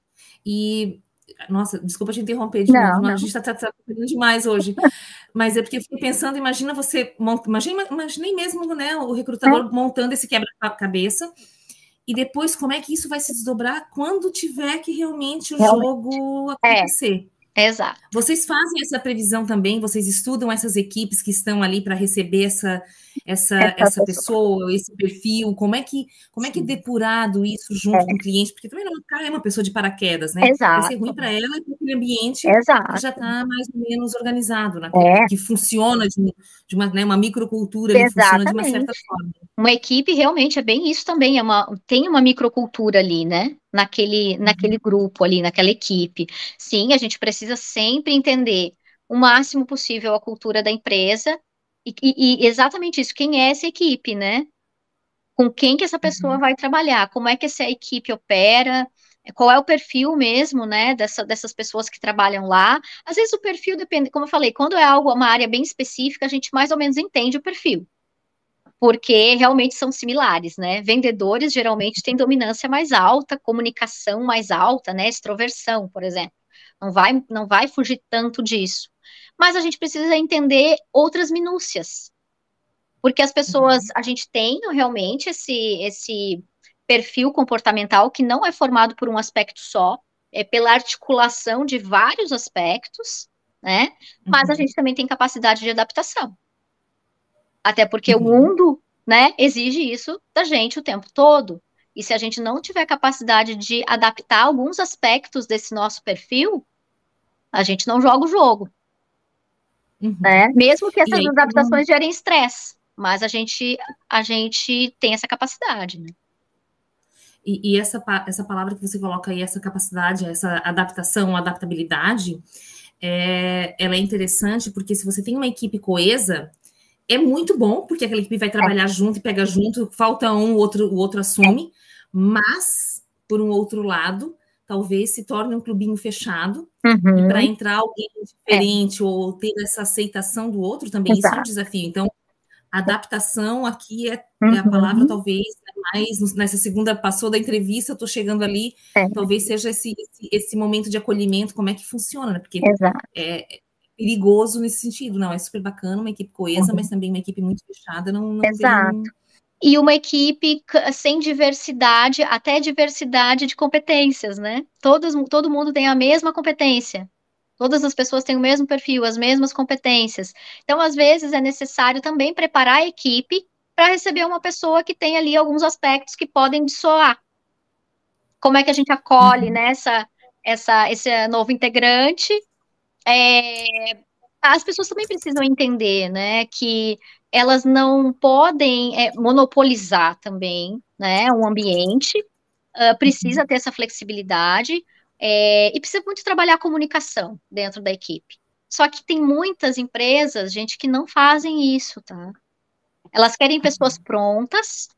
E nossa, desculpa te interromper de não, novo, não. a gente está tá, tá demais hoje. Mas é porque eu fiquei pensando, imagina você, imagina, imaginei mesmo né, o recrutador é. montando esse quebra-cabeça, e depois como é que isso vai se desdobrar quando tiver que realmente o realmente. jogo é. acontecer. É. Exato. Vocês fazem essa previsão também? Vocês estudam essas equipes que estão ali para receber essa, essa, essa, essa pessoa, esse perfil? Como é que como é que é depurado isso junto é. com o cliente? Porque também não é uma pessoa de paraquedas, né? Exato. Vai ser ruim para ela e para aquele ambiente Exato. que já está mais ou menos organizado, né? É. que funciona de, de uma, né, uma microcultura, que funciona de uma certa forma. Uma equipe realmente é bem isso também, é uma, tem uma microcultura ali, né? Naquele, uhum. naquele grupo ali, naquela equipe. Sim, a gente precisa sempre entender o máximo possível a cultura da empresa e, e, e exatamente isso, quem é essa equipe, né? Com quem que essa pessoa uhum. vai trabalhar, como é que essa equipe opera, qual é o perfil mesmo, né, dessa, dessas pessoas que trabalham lá. Às vezes o perfil depende, como eu falei, quando é algo, uma área bem específica, a gente mais ou menos entende o perfil porque realmente são similares, né? Vendedores geralmente têm dominância mais alta, comunicação mais alta, né? Extroversão, por exemplo. Não vai, não vai fugir tanto disso. Mas a gente precisa entender outras minúcias. Porque as pessoas, uhum. a gente tem realmente esse, esse perfil comportamental que não é formado por um aspecto só, é pela articulação de vários aspectos, né? Mas a uhum. gente também tem capacidade de adaptação. Até porque uhum. o mundo, né, exige isso da gente o tempo todo. E se a gente não tiver capacidade de adaptar alguns aspectos desse nosso perfil, a gente não joga o jogo. Uhum. Né? Mesmo que essas aí, adaptações gerem estresse, mas a gente, a gente tem essa capacidade, né? E, e, essa, essa palavra que você coloca aí, essa capacidade, essa adaptação, adaptabilidade, é, ela é interessante porque se você tem uma equipe coesa, é muito bom, porque aquela equipe vai trabalhar junto e pega junto, falta um, o outro, o outro assume, mas, por um outro lado, talvez se torne um clubinho fechado, uhum. e para entrar alguém diferente é. ou ter essa aceitação do outro também, Exato. isso é um desafio. Então, adaptação aqui é, uhum. é a palavra, talvez, né, mais nessa segunda, passou da entrevista, eu estou chegando ali, é. talvez seja esse, esse, esse, momento de acolhimento, como é que funciona, né? Porque é, perigoso nesse sentido. Não, é super bacana, uma equipe coesa, uhum. mas também uma equipe muito fechada. Não, não Exato. Tem... E uma equipe sem diversidade, até diversidade de competências, né? Todos, todo mundo tem a mesma competência. Todas as pessoas têm o mesmo perfil, as mesmas competências. Então, às vezes, é necessário também preparar a equipe para receber uma pessoa que tem ali alguns aspectos que podem dissoar. Como é que a gente acolhe uhum. nessa né, essa, esse novo integrante é, as pessoas também precisam entender, né, que elas não podem é, monopolizar também, né, um ambiente, uh, precisa ter essa flexibilidade é, e precisa muito trabalhar a comunicação dentro da equipe. Só que tem muitas empresas, gente, que não fazem isso, tá? Elas querem pessoas prontas,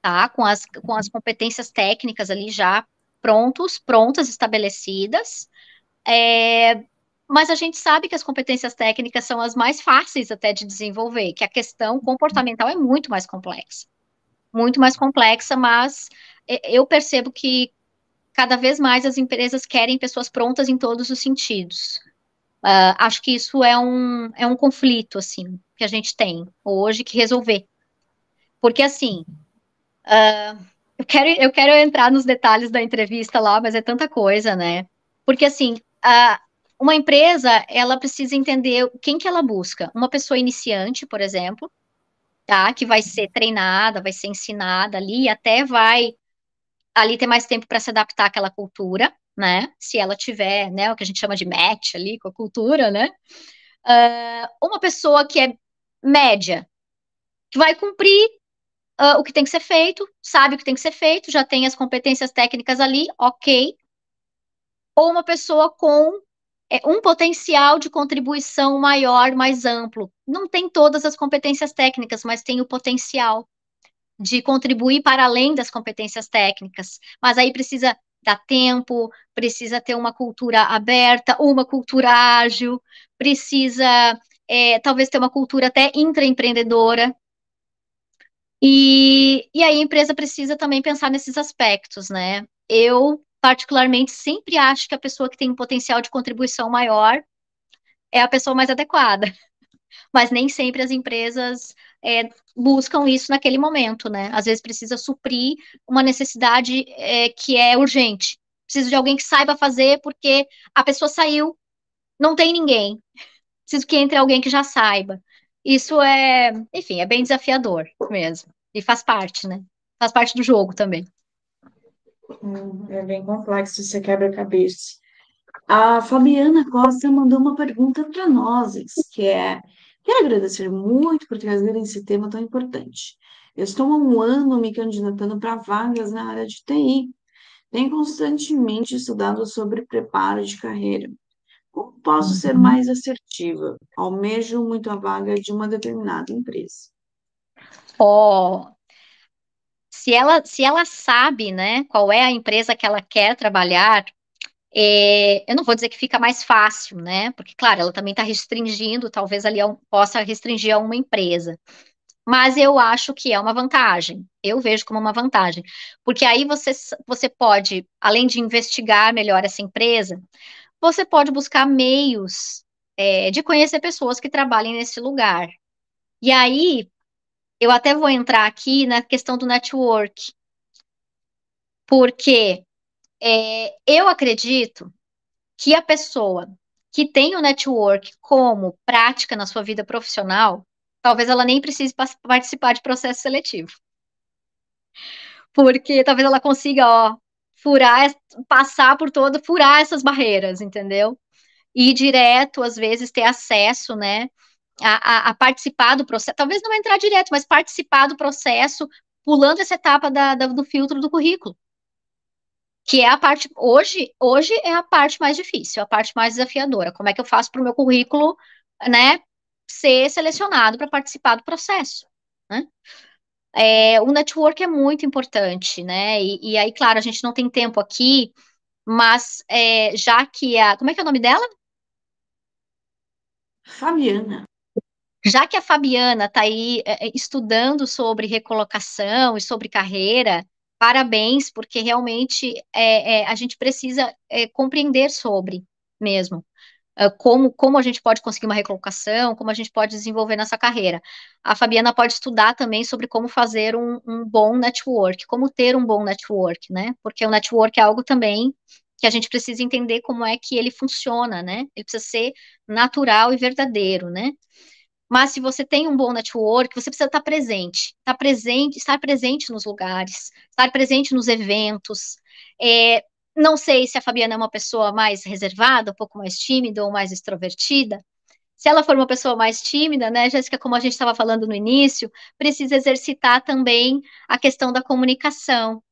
tá? Com as, com as competências técnicas ali já prontos, prontas, estabelecidas, é, mas a gente sabe que as competências técnicas são as mais fáceis até de desenvolver, que a questão comportamental é muito mais complexa. Muito mais complexa, mas eu percebo que cada vez mais as empresas querem pessoas prontas em todos os sentidos. Uh, acho que isso é um, é um conflito, assim, que a gente tem hoje que resolver. Porque, assim, uh, eu, quero, eu quero entrar nos detalhes da entrevista lá, mas é tanta coisa, né? Porque, assim, uh, uma empresa, ela precisa entender quem que ela busca. Uma pessoa iniciante, por exemplo, tá? Que vai ser treinada, vai ser ensinada ali, até vai ali ter mais tempo para se adaptar àquela cultura, né? Se ela tiver, né, o que a gente chama de match ali com a cultura, né? Uh, uma pessoa que é média, que vai cumprir uh, o que tem que ser feito, sabe o que tem que ser feito, já tem as competências técnicas ali, ok. Ou uma pessoa com um potencial de contribuição maior, mais amplo. Não tem todas as competências técnicas, mas tem o potencial de contribuir para além das competências técnicas. Mas aí precisa dar tempo, precisa ter uma cultura aberta, uma cultura ágil, precisa é, talvez ter uma cultura até intraempreendedora. E, e aí a empresa precisa também pensar nesses aspectos, né? Eu, particularmente, sempre acho que a pessoa que tem um potencial de contribuição maior é a pessoa mais adequada. Mas nem sempre as empresas é, buscam isso naquele momento, né? Às vezes precisa suprir uma necessidade é, que é urgente. Preciso de alguém que saiba fazer porque a pessoa saiu, não tem ninguém. Preciso que entre alguém que já saiba. Isso é, enfim, é bem desafiador mesmo. E faz parte, né? Faz parte do jogo também. Hum, é bem complexo, você quebra-cabeça. A Fabiana Costa mandou uma pergunta para nós, que é Quero agradecer muito por trazer esse tema tão importante. Eu estou há um ano me candidatando para vagas na área de TI. Tenho constantemente estudado sobre preparo de carreira. Como posso ser uhum. mais assertiva? Almejo muito a vaga de uma determinada empresa. Oh, se ela, se ela sabe, né, qual é a empresa que ela quer trabalhar, é, eu não vou dizer que fica mais fácil, né? Porque, claro, ela também está restringindo, talvez ali possa restringir a uma empresa. Mas eu acho que é uma vantagem. Eu vejo como uma vantagem. Porque aí você, você pode, além de investigar melhor essa empresa, você pode buscar meios é, de conhecer pessoas que trabalhem nesse lugar. E aí, eu até vou entrar aqui na questão do network. Porque é, eu acredito que a pessoa que tem o network como prática na sua vida profissional, talvez ela nem precise participar de processo seletivo. Porque talvez ela consiga, ó, furar, passar por todo, furar essas barreiras, entendeu? E ir direto, às vezes, ter acesso, né, a, a, a, participar do processo, talvez não entrar direto, mas participar do processo, pulando essa etapa da, da, do filtro do currículo que é a parte hoje, hoje é a parte mais difícil, a parte mais desafiadora. Como é que eu faço para o meu currículo, né, ser selecionado para participar do processo, né? É, o network é muito importante, né? E, e, aí, claro, a gente não tem tempo aqui, mas é, já que a. Como é que é o nome dela? Fabiana. Já que a Fabiana está aí é, estudando sobre recolocação e sobre carreira, parabéns, porque realmente é, é, a gente precisa é, compreender sobre mesmo. É, como, como a gente pode conseguir uma recolocação, como a gente pode desenvolver nessa carreira. A Fabiana pode estudar também sobre como fazer um, um bom network, como ter um bom network, né? Porque o network é algo também que a gente precisa entender como é que ele funciona, né? Ele precisa ser natural e verdadeiro, né? Mas se você tem um bom network, você precisa estar presente, estar presente, estar presente nos lugares, estar presente nos eventos. É, não sei se a Fabiana é uma pessoa mais reservada, um pouco mais tímida ou mais extrovertida. Se ela for uma pessoa mais tímida, né, Jéssica, como a gente estava falando no início, precisa exercitar também a questão da comunicação,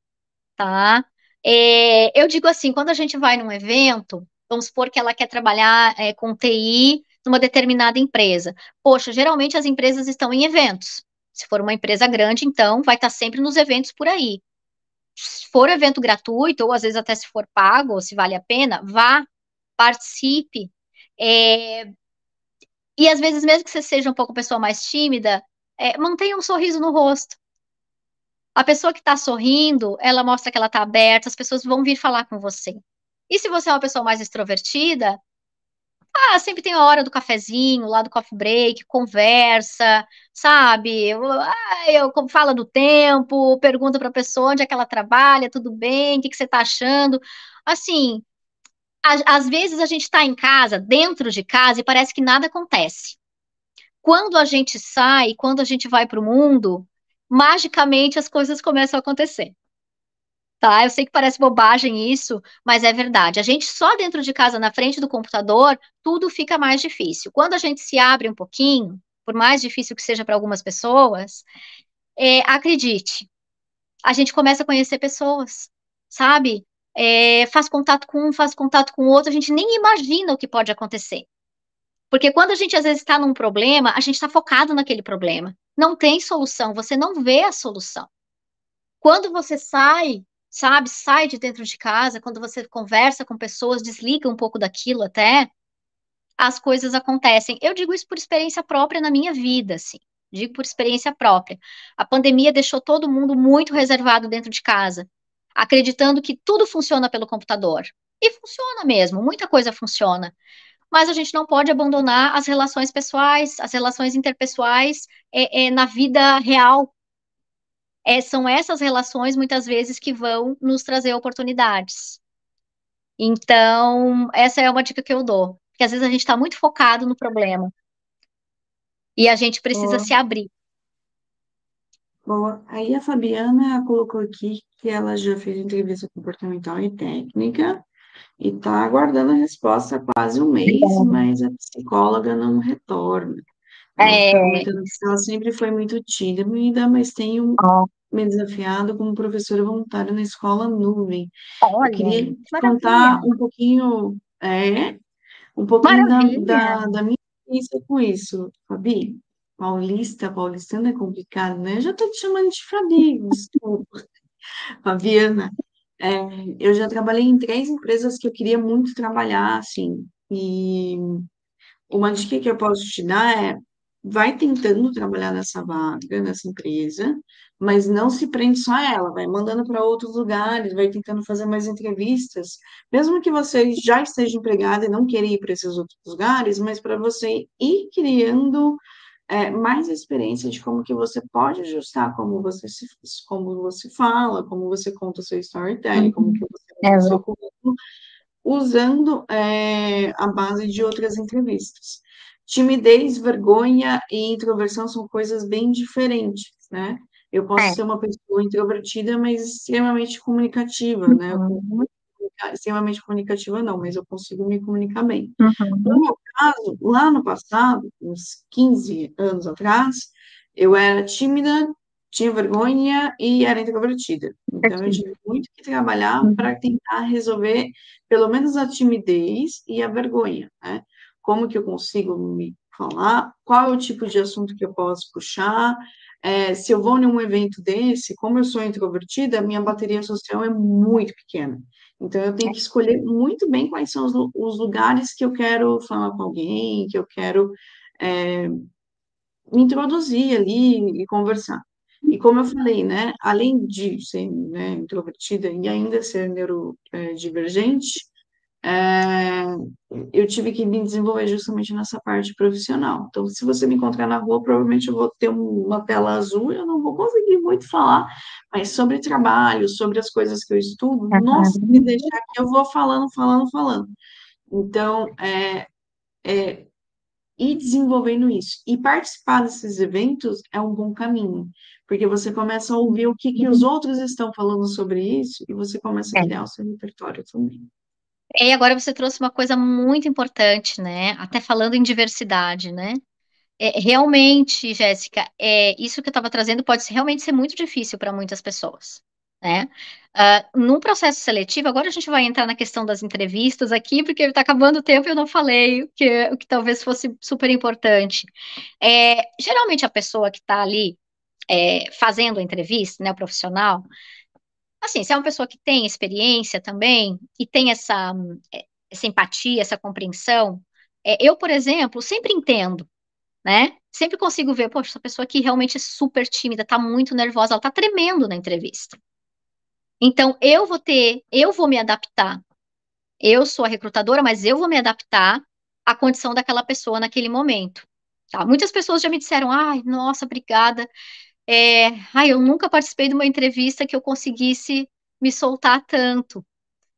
tá? É, eu digo assim, quando a gente vai num evento, vamos supor que ela quer trabalhar é, com TI numa determinada empresa. Poxa, geralmente as empresas estão em eventos. Se for uma empresa grande, então vai estar sempre nos eventos por aí. Se for evento gratuito, ou às vezes até se for pago, ou se vale a pena, vá, participe. É... E às vezes, mesmo que você seja um pouco pessoa mais tímida, é, mantenha um sorriso no rosto. A pessoa que está sorrindo, ela mostra que ela está aberta, as pessoas vão vir falar com você. E se você é uma pessoa mais extrovertida, ah, sempre tem a hora do cafezinho, lá do coffee break, conversa, sabe? Ah, eu fala do tempo, pergunta para a pessoa onde é que ela trabalha, tudo bem, o que, que você está achando? Assim, às vezes a gente está em casa, dentro de casa, e parece que nada acontece. Quando a gente sai, quando a gente vai para o mundo, magicamente as coisas começam a acontecer tá? Eu sei que parece bobagem isso, mas é verdade. A gente só dentro de casa, na frente do computador, tudo fica mais difícil. Quando a gente se abre um pouquinho, por mais difícil que seja para algumas pessoas, é, acredite, a gente começa a conhecer pessoas, sabe? É, faz contato com um, faz contato com outro, a gente nem imagina o que pode acontecer. Porque quando a gente às vezes está num problema, a gente está focado naquele problema. Não tem solução, você não vê a solução. Quando você sai, sabe, sai de dentro de casa, quando você conversa com pessoas, desliga um pouco daquilo até, as coisas acontecem. Eu digo isso por experiência própria na minha vida, assim. Digo por experiência própria. A pandemia deixou todo mundo muito reservado dentro de casa, acreditando que tudo funciona pelo computador. E funciona mesmo, muita coisa funciona. Mas a gente não pode abandonar as relações pessoais, as relações interpessoais é, é, na vida real. É, são essas relações, muitas vezes, que vão nos trazer oportunidades. Então, essa é uma dica que eu dou. Porque às vezes a gente está muito focado no problema. E a gente precisa se abrir. Boa. Aí a Fabiana colocou aqui que ela já fez entrevista comportamental e técnica e está aguardando a resposta há quase um mês, mas a psicóloga não retorna. Ela É, ela sempre foi muito tímida, mas ó, me desafiado como professora voluntária na escola Nuvem. Eu olha, queria te maravilha, contar um pouquinho, é, um pouquinho da, da, da minha experiência com isso, Fabi. Paulista, paulistano é complicado, né? Eu já tô te chamando de Fabi, desculpa. Fabiana, é, eu já trabalhei em três empresas que eu queria muito trabalhar, assim, e uma dica que eu posso te dar é, vai tentando trabalhar nessa vaga, nessa empresa, mas não se prende só a ela, vai mandando para outros lugares, vai tentando fazer mais entrevistas, mesmo que você já esteja empregada e não queira ir para esses outros lugares, mas para você ir criando é, mais experiência de como que você pode ajustar como você se, como você fala, como você conta o seu storytelling, como que você É, conta o seu currículo, usando é, a base de outras entrevistas. Timidez, vergonha e introversão são coisas bem diferentes, né? Eu posso é. ser uma pessoa introvertida, mas extremamente comunicativa, né? Uhum, extremamente comunicativa não, mas eu consigo me comunicar bem. uhum, No meu caso, lá no passado, uns 15 anos atrás, eu era tímida, tinha vergonha e era introvertida. Então, eu tive muito que trabalhar uhum. para tentar resolver pelo menos a timidez e a vergonha, né? Como que eu consigo me falar? Qual é o tipo de assunto que eu posso puxar? É, se eu vou num evento desse, como eu sou introvertida, minha bateria social é muito pequena. Então, eu tenho que escolher muito bem quais são os, os lugares que eu quero falar com alguém, que eu quero é, me introduzir ali e conversar. E como eu falei, né, além de ser né, introvertida e ainda ser neurodivergente, é, eu tive que me desenvolver justamente nessa parte profissional. Então, se você me encontrar na rua, provavelmente eu vou ter uma tela azul e eu não vou conseguir muito falar, mas sobre trabalho, sobre as coisas que eu estudo, nossa, me deixar aqui, eu vou falando, falando, falando. Então, é, é ir desenvolvendo isso. E participar desses eventos é um bom caminho, porque você começa a ouvir o que, que os outros estão falando sobre isso e você começa a É. criar o seu repertório também. E agora você trouxe uma coisa muito importante, né? Até falando em diversidade, né? É, realmente, Jéssica, é, isso que eu estava trazendo pode realmente ser muito difícil para muitas pessoas, né? Ah, num processo seletivo, agora a gente vai entrar na questão das entrevistas aqui, porque está acabando o tempo e eu não falei o que, o que talvez fosse super importante. É, geralmente a pessoa que está ali é, fazendo a entrevista, né, o profissional, assim, se é uma pessoa que tem experiência também e tem essa, eh, essa empatia, essa compreensão, é, eu, por exemplo, sempre entendo, né? Sempre consigo ver, poxa, essa pessoa aqui realmente é super tímida, tá muito nervosa, ela tá tremendo na entrevista. Então, eu vou ter, eu vou me adaptar. Eu sou a recrutadora, mas eu vou me adaptar à condição daquela pessoa naquele momento. Tá? Muitas pessoas já me disseram, ai, nossa, obrigada. É, ai, eu nunca participei de uma entrevista que eu conseguisse me soltar tanto,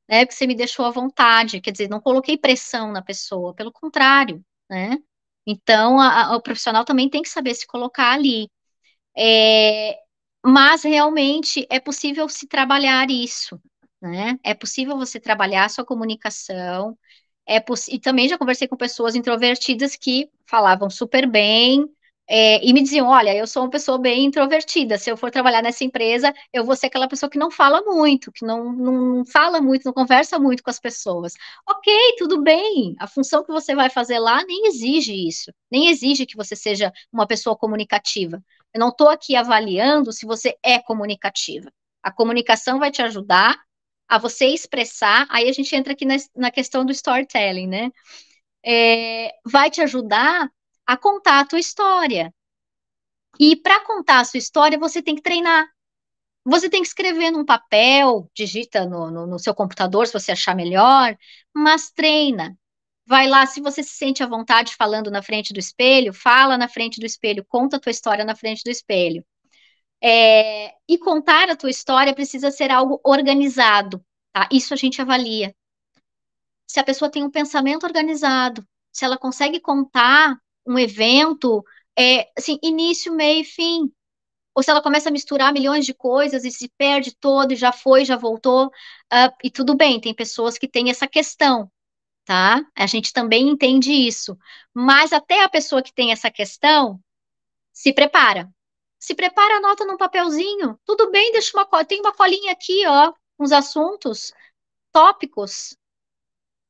né? Porque você me deixou à vontade, quer dizer, não coloquei pressão na pessoa, pelo contrário, né? Então, a- a- o profissional também tem que saber se colocar ali. É, mas realmente é possível se trabalhar isso, né? É possível você trabalhar a sua comunicação. É. E também já conversei com pessoas introvertidas que falavam super bem, é, e me diziam: olha, eu sou uma pessoa bem introvertida, se eu for trabalhar nessa empresa, eu vou ser aquela pessoa que não fala muito, que não, não fala muito, não conversa muito com as pessoas. Ok, tudo bem, a função que você vai fazer lá nem exige isso, nem exige que você seja uma pessoa comunicativa. Eu não estou aqui avaliando se você é comunicativa. A comunicação vai te ajudar a você expressar, aí a gente entra aqui na, na questão do storytelling, né? É, vai te ajudar a contar a tua história. E para contar a sua história, você tem que treinar. Você tem que escrever num papel, digita no, no, no seu computador, se você achar melhor, mas treina. Vai lá, se você se sente à vontade falando na frente do espelho, fala na frente do espelho, conta a tua história na frente do espelho. É, e contar a tua história precisa ser algo organizado, tá? Isso a gente avalia. Se a pessoa tem um pensamento organizado, se ela consegue contar um evento, é, assim, início, meio e fim. Ou se ela começa a misturar milhões de coisas e se perde todo, já foi, já voltou, uh, e tudo bem, tem pessoas que têm essa questão, tá? A gente também entende isso. Mas até a pessoa que tem essa questão se prepara. Se prepara, anota num papelzinho. Tudo bem, deixa uma tem uma colinha aqui, ó, uns assuntos, tópicos,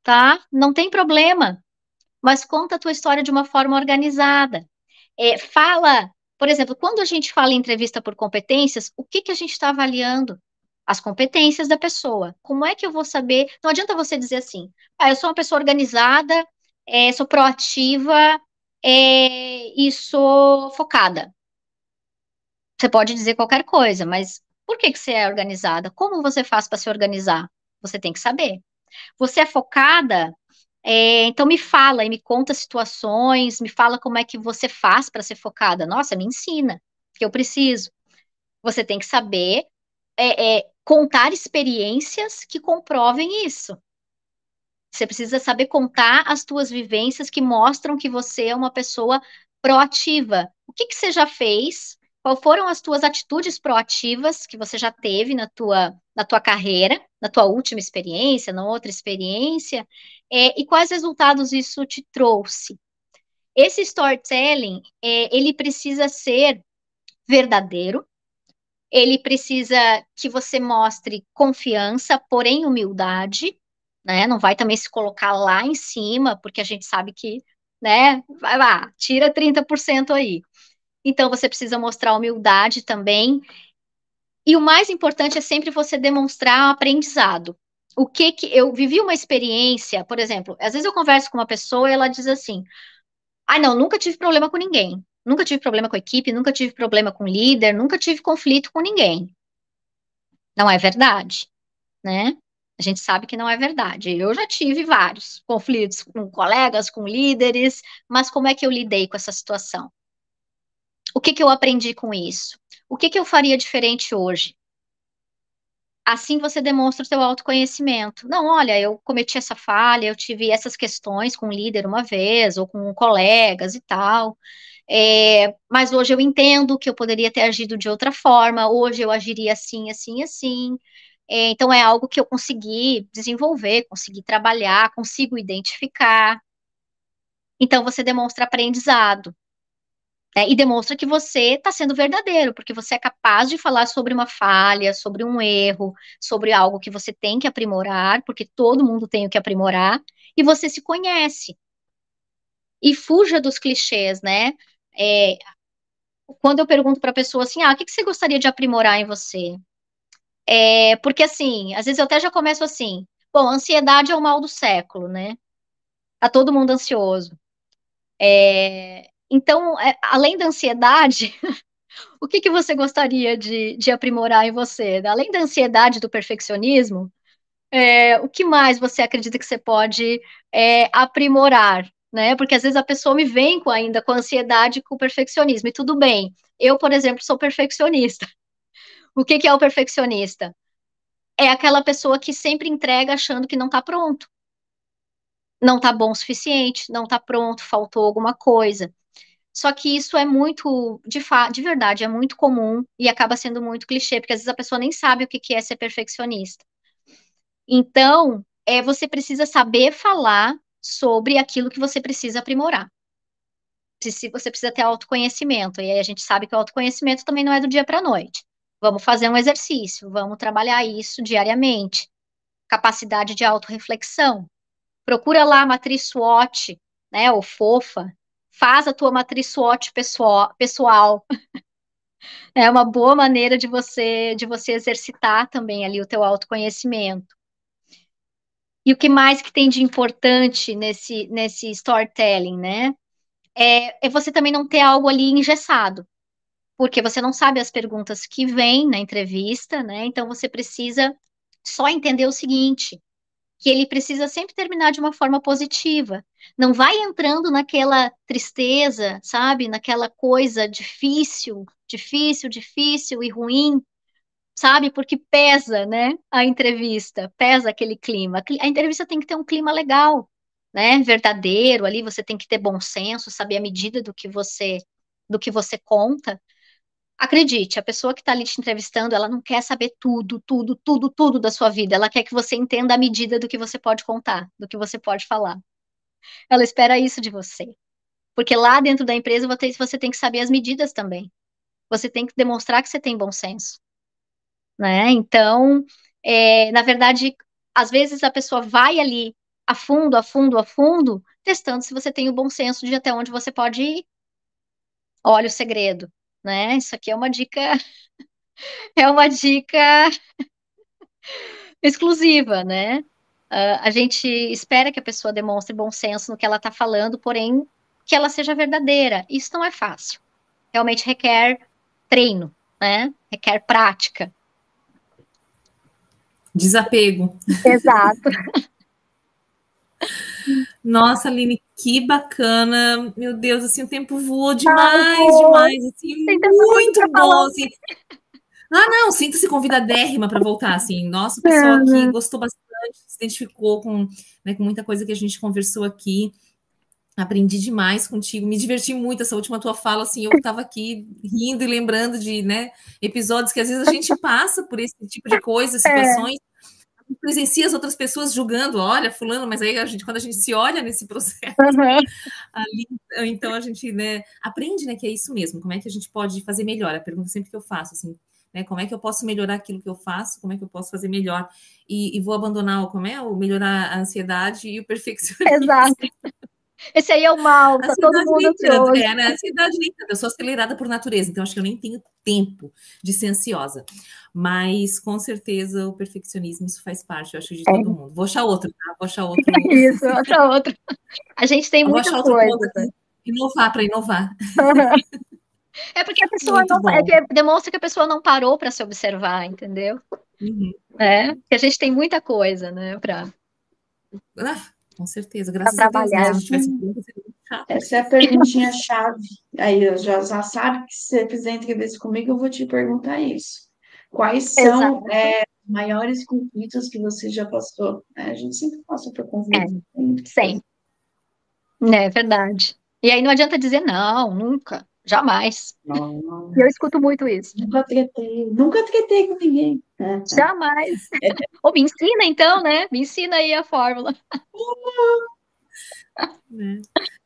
tá? Não tem problema mas conta a tua história de uma forma organizada. É, fala, por exemplo, quando a gente fala em entrevista por competências, o que, que a gente está avaliando? As competências da pessoa. Como é que eu vou saber? Não adianta você dizer assim, ah, eu sou uma pessoa organizada, é, sou proativa é, e sou focada. Você pode dizer qualquer coisa, mas por que, que você é organizada? Como você faz para se organizar? Você tem que saber. Você é focada, é, então me fala e me conta situações, me fala como é que você faz para ser focada. Nossa, me ensina, que eu preciso. Você tem que saber é, é, contar experiências que comprovem isso. Você precisa saber contar as tuas vivências que mostram que você é uma pessoa proativa. O que, que você já fez Quais foram as tuas atitudes proativas que você já teve na tua, na tua carreira, na tua última experiência, na outra experiência, é, e quais resultados isso te trouxe? Esse storytelling, é, ele precisa ser verdadeiro, ele precisa que você mostre confiança, porém humildade, né? Não vai também se colocar lá em cima, porque a gente sabe que, né? Vai lá, tira 30% aí. Então você precisa mostrar humildade também. E o mais importante é sempre você demonstrar aprendizado. O que que eu vivi uma experiência, por exemplo, às vezes eu converso com uma pessoa e ela diz assim: "Ah, não, nunca tive problema com ninguém. Nunca tive problema com a equipe, nunca tive problema com líder, nunca tive conflito com ninguém". Não é verdade, né? A gente sabe que não é verdade. Eu já tive vários conflitos com colegas, com líderes, mas como é que eu lidei com essa situação? O que, que eu aprendi com isso? O que, que eu faria diferente hoje? Assim você demonstra o seu autoconhecimento. Não, olha, eu cometi essa falha, eu tive essas questões com o líder uma vez, ou com colegas e tal. É, mas hoje eu entendo que eu poderia ter agido de outra forma, hoje eu agiria assim, assim, assim. É, então é algo que eu consegui desenvolver, consegui trabalhar, consigo identificar. Então você demonstra aprendizado. Né, e demonstra que você está sendo verdadeiro, porque você é capaz de falar sobre uma falha, sobre um erro, sobre algo que você tem que aprimorar, porque todo mundo tem o que aprimorar, e você se conhece. E fuja dos clichês, né? É, quando eu pergunto para a pessoa assim, ah, o que, que você gostaria de aprimorar em você? É, porque assim, às vezes eu até já começo assim, bom, ansiedade é o mal do século, né? Tá todo mundo ansioso. É, então, é, além da ansiedade, o que, que você gostaria de, de aprimorar em você? Além da ansiedade do perfeccionismo, é, o que mais você acredita que você pode é, aprimorar? Né? Porque às vezes a pessoa me vem com, ainda com ansiedade com perfeccionismo, e tudo bem. Eu, por exemplo, sou perfeccionista. O que, que é o perfeccionista? É aquela pessoa que sempre entrega achando que não está pronto. Não está bom o suficiente, não está pronto, faltou alguma coisa. Só que isso é muito, de, de verdade, é muito comum e acaba sendo muito clichê, porque às vezes a pessoa nem sabe o que, que é ser perfeccionista. Então, é, você precisa saber falar sobre aquilo que você precisa aprimorar. se você precisa ter autoconhecimento. E aí a gente sabe que o autoconhecimento também não é do dia para a noite. Vamos fazer um exercício, vamos trabalhar isso diariamente. Capacidade de autorreflexão. Procura lá a matriz SWOT, né, ou fofa. Faz a tua matriz SWOT pessoal. pessoal. é uma boa maneira de você de você exercitar também ali o teu autoconhecimento. E o que mais que tem de importante nesse nesse storytelling, né? É, é você também não ter algo ali engessado porque você não sabe as perguntas que vêm na entrevista, né? Então você precisa só entender o seguinte, que ele precisa sempre terminar de uma forma positiva. Não vai entrando naquela tristeza, sabe? Naquela coisa difícil, difícil, difícil e ruim, sabe? Porque pesa, né? A entrevista, pesa aquele clima. A entrevista tem que ter um clima legal, né? Verdadeiro, ali você tem que ter bom senso, saber a medida do que você do que você conta, Acredite, a pessoa que está ali te entrevistando, ela não quer saber tudo, tudo, tudo, tudo da sua vida. Ela quer que você entenda a medida do que você pode contar, do que você pode falar. Ela espera isso de você. Porque lá dentro da empresa você tem que saber as medidas também. Você tem que demonstrar que você tem bom senso. Né? Então, é, na verdade, às vezes a pessoa vai ali a fundo, a fundo, a fundo, testando se você tem o bom senso de até onde você pode ir. Olha o segredo né? Isso aqui é uma dica, é uma dica exclusiva, né? Uh, a gente espera que a pessoa demonstre bom senso no que ela está falando, porém que ela seja verdadeira. Isso não é fácil. Realmente requer treino, né? Requer prática. Desapego. Exato. Nossa, Aline, que bacana. Meu Deus, assim, o tempo voou demais, demais, assim, muito bom. Assim. Ah, não, sinta-se convidadérrima para voltar, assim. Nossa, o pessoal aqui gostou bastante, se identificou com, né, com muita coisa que a gente conversou aqui. Aprendi demais contigo, me diverti muito essa última tua fala, assim, eu estava aqui rindo e lembrando de, né, episódios que às vezes a gente passa por esse tipo de coisa, é. situações, é presencia as outras pessoas julgando, olha, fulano, mas aí a gente, quando a gente se olha nesse processo, uhum. ali, então a gente né, aprende né, que é isso mesmo, como é que a gente pode fazer melhor? A pergunta sempre que eu faço, assim, né, como é que eu posso melhorar aquilo que eu faço, como é que eu posso fazer melhor? E, e vou abandonar o como é, o melhorar a ansiedade e o perfeccionismo. Exato. Esse aí é o mal, tá todo mundo ansioso. É, né? Ansiedade nem tanto, eu sou acelerada por natureza, então acho que eu nem tenho tempo de ser ansiosa. Mas, com certeza, o perfeccionismo, isso faz parte, eu acho, de é. todo mundo. Vou achar outro, tá? Vou achar outro. isso, vou achar outro. A gente tem muita coisa. Inovar para inovar. É porque a pessoa Muito não, é demonstra que a pessoa não parou para se observar, entendeu? Uhum. É, que a gente tem muita coisa, né, para ah, com certeza, graças a Deus. Né? A Essa é a perguntinha chave. Aí eu já, já sabe que se você fizer entrevista comigo, eu vou te perguntar isso. Quais são é, maiores conflitos que você já passou? É, a gente sempre passa por conflitos. É, sempre. É verdade. E aí não adianta dizer não, nunca. Jamais. Não. Eu escuto muito isso. Nunca tretei, nunca tretei com ninguém. É. Jamais. É. Ou me ensina então, né? Me ensina aí a fórmula. É.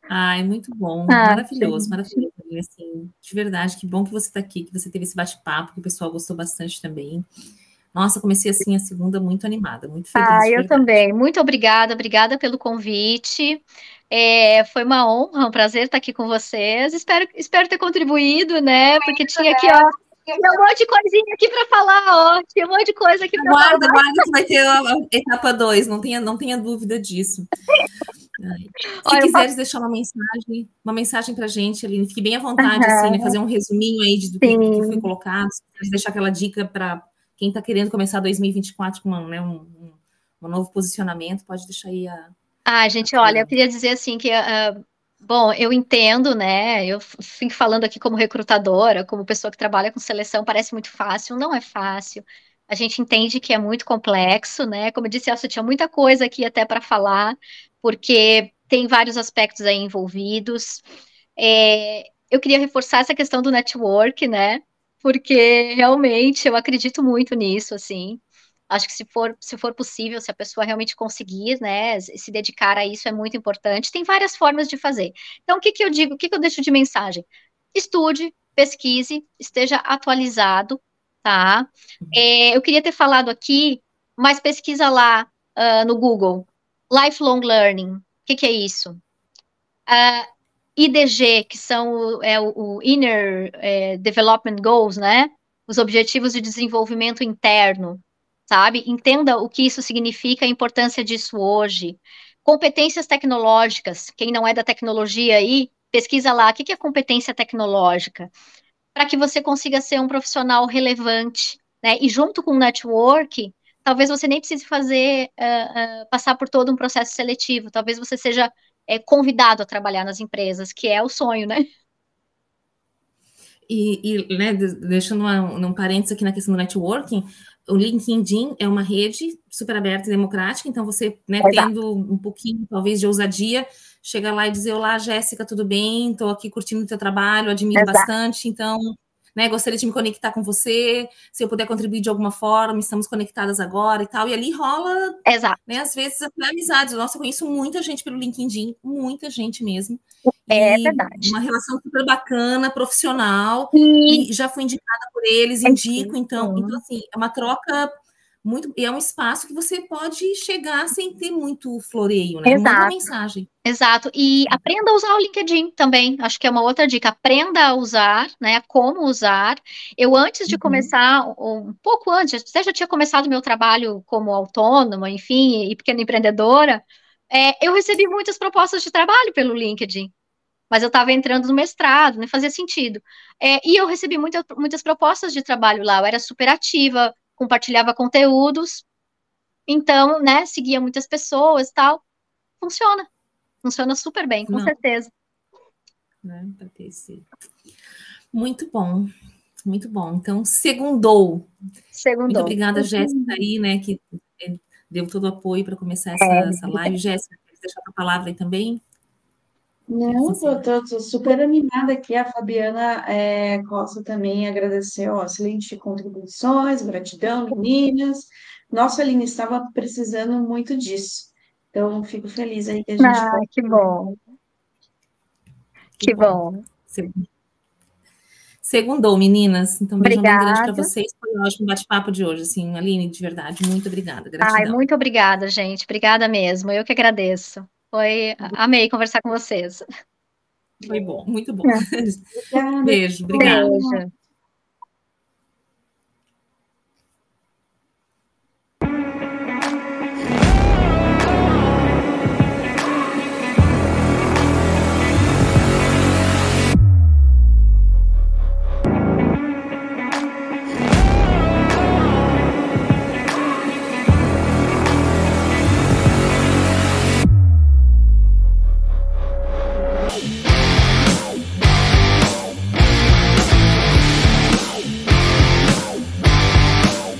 Ai, muito bom, ah, maravilhoso, sim. maravilhoso. Assim, de verdade, que bom que você está aqui, que você teve esse bate-papo, que o pessoal gostou bastante também. Nossa, comecei assim a segunda muito animada, muito feliz. Ah, eu também. Muito obrigada, obrigada pelo convite. É, foi uma honra, um prazer estar aqui com vocês. Espero, espero ter contribuído, né? Porque tinha aqui, ó, tinha um monte de coisinha aqui para falar, ó. Tinha um monte de coisa aqui para falar. Guarda, guarda que vai ter a, a etapa 2, não tenha, não tenha dúvida disso. Se Olha, quiseres deixar uma mensagem, uma mensagem para a gente, Aline, fique bem à vontade, uhum. assim, né, fazer um resuminho aí de, do que, que, foi colocado, deixar aquela dica para quem está querendo começar 2024 com uma, né, um, um, um novo posicionamento, pode deixar aí a, ah, gente, olha, eu queria dizer assim que, uh, bom, eu entendo, né? Eu fico falando aqui como recrutadora, como pessoa que trabalha com seleção, parece muito fácil, não é fácil. A gente entende que é muito complexo, né? Como eu disse, eu tinha muita coisa aqui até para falar, porque tem vários aspectos aí envolvidos. É, eu queria reforçar essa questão do network, né? Porque realmente eu acredito muito nisso, assim. Acho que se for, se for possível, se a pessoa realmente conseguir, né, se dedicar a isso é muito importante. Tem várias formas de fazer. Então, o que, que eu digo, o que, que eu deixo de mensagem? Estude, pesquise, esteja atualizado, tá? É, eu queria ter falado aqui, mas pesquisa lá uh, no Google, Lifelong Learning. O que, que é isso? Uh, ah, IDG, que são é, o Inner é, Development Goals, né? Os Objetivos de Desenvolvimento Interno sabe? Entenda o que isso significa, a importância disso hoje. Competências tecnológicas, quem não é da tecnologia aí, pesquisa lá, o que é competência tecnológica? Para que você consiga ser um profissional relevante, né? E junto com o network, talvez você nem precise fazer, uh, uh, passar por todo um processo seletivo, talvez você seja uh, convidado a trabalhar nas empresas, que é o sonho, né? E, e né, deixando um, um parênteses aqui na questão do networking, o LinkedIn é uma rede super aberta e democrática, então você, né, tendo um pouquinho, talvez, de ousadia, chega lá e dizer, olá, Jéssica, tudo bem? Estou aqui curtindo o teu trabalho, admiro Exato. bastante, então, né, gostaria de me conectar com você, se eu puder contribuir de alguma forma, estamos conectadas agora e tal, e ali rola, Exato. né, às vezes, até amizades. Nossa, eu conheço muita gente pelo LinkedIn, muita gente mesmo. É verdade. Uma relação super bacana, profissional, e, e já fui indicada por eles, é indico, então, então, assim, é uma troca muito é um espaço que você pode chegar sem ter muito floreio, né? Exato. Muita mensagem. Exato. E aprenda a usar o LinkedIn também. Acho que é uma outra dica. Aprenda a usar, né? Como usar. Eu antes de uhum. começar, um pouco antes, até já tinha começado meu trabalho como autônoma, enfim, e pequena empreendedora. É, eu recebi muitas propostas de trabalho pelo LinkedIn mas eu estava entrando no mestrado, não fazia sentido. É, e eu recebi muita, muitas propostas de trabalho lá, eu era super ativa, compartilhava conteúdos, então, né, seguia muitas pessoas tal. Funciona. Funciona super bem, com Não. certeza. Né, Muito bom. Muito bom. Então, segundou. Segundou. Muito obrigada, Jéssica, aí, né, que deu todo o apoio para começar essa, é, essa live. Jéssica, quer deixar a palavra aí também? Não, estou super animada aqui. A Fabiana é, Costa também agradeceu, excelentes contribuições, gratidão, meninas. Nossa, Aline, estava precisando muito disso. Então, fico feliz aí que a gente ah, pode... que bom. Que bom. Segundou, meninas. Então, beijo bem grande para vocês. Foi um ótimo bate-papo de hoje, assim, Aline, de verdade. Muito obrigada. Gratidão. Ai, muito obrigada, gente. Obrigada mesmo. Eu que agradeço. Foi, amei conversar com vocês. Foi bom, muito bom. Beijo, obrigada. Beijo.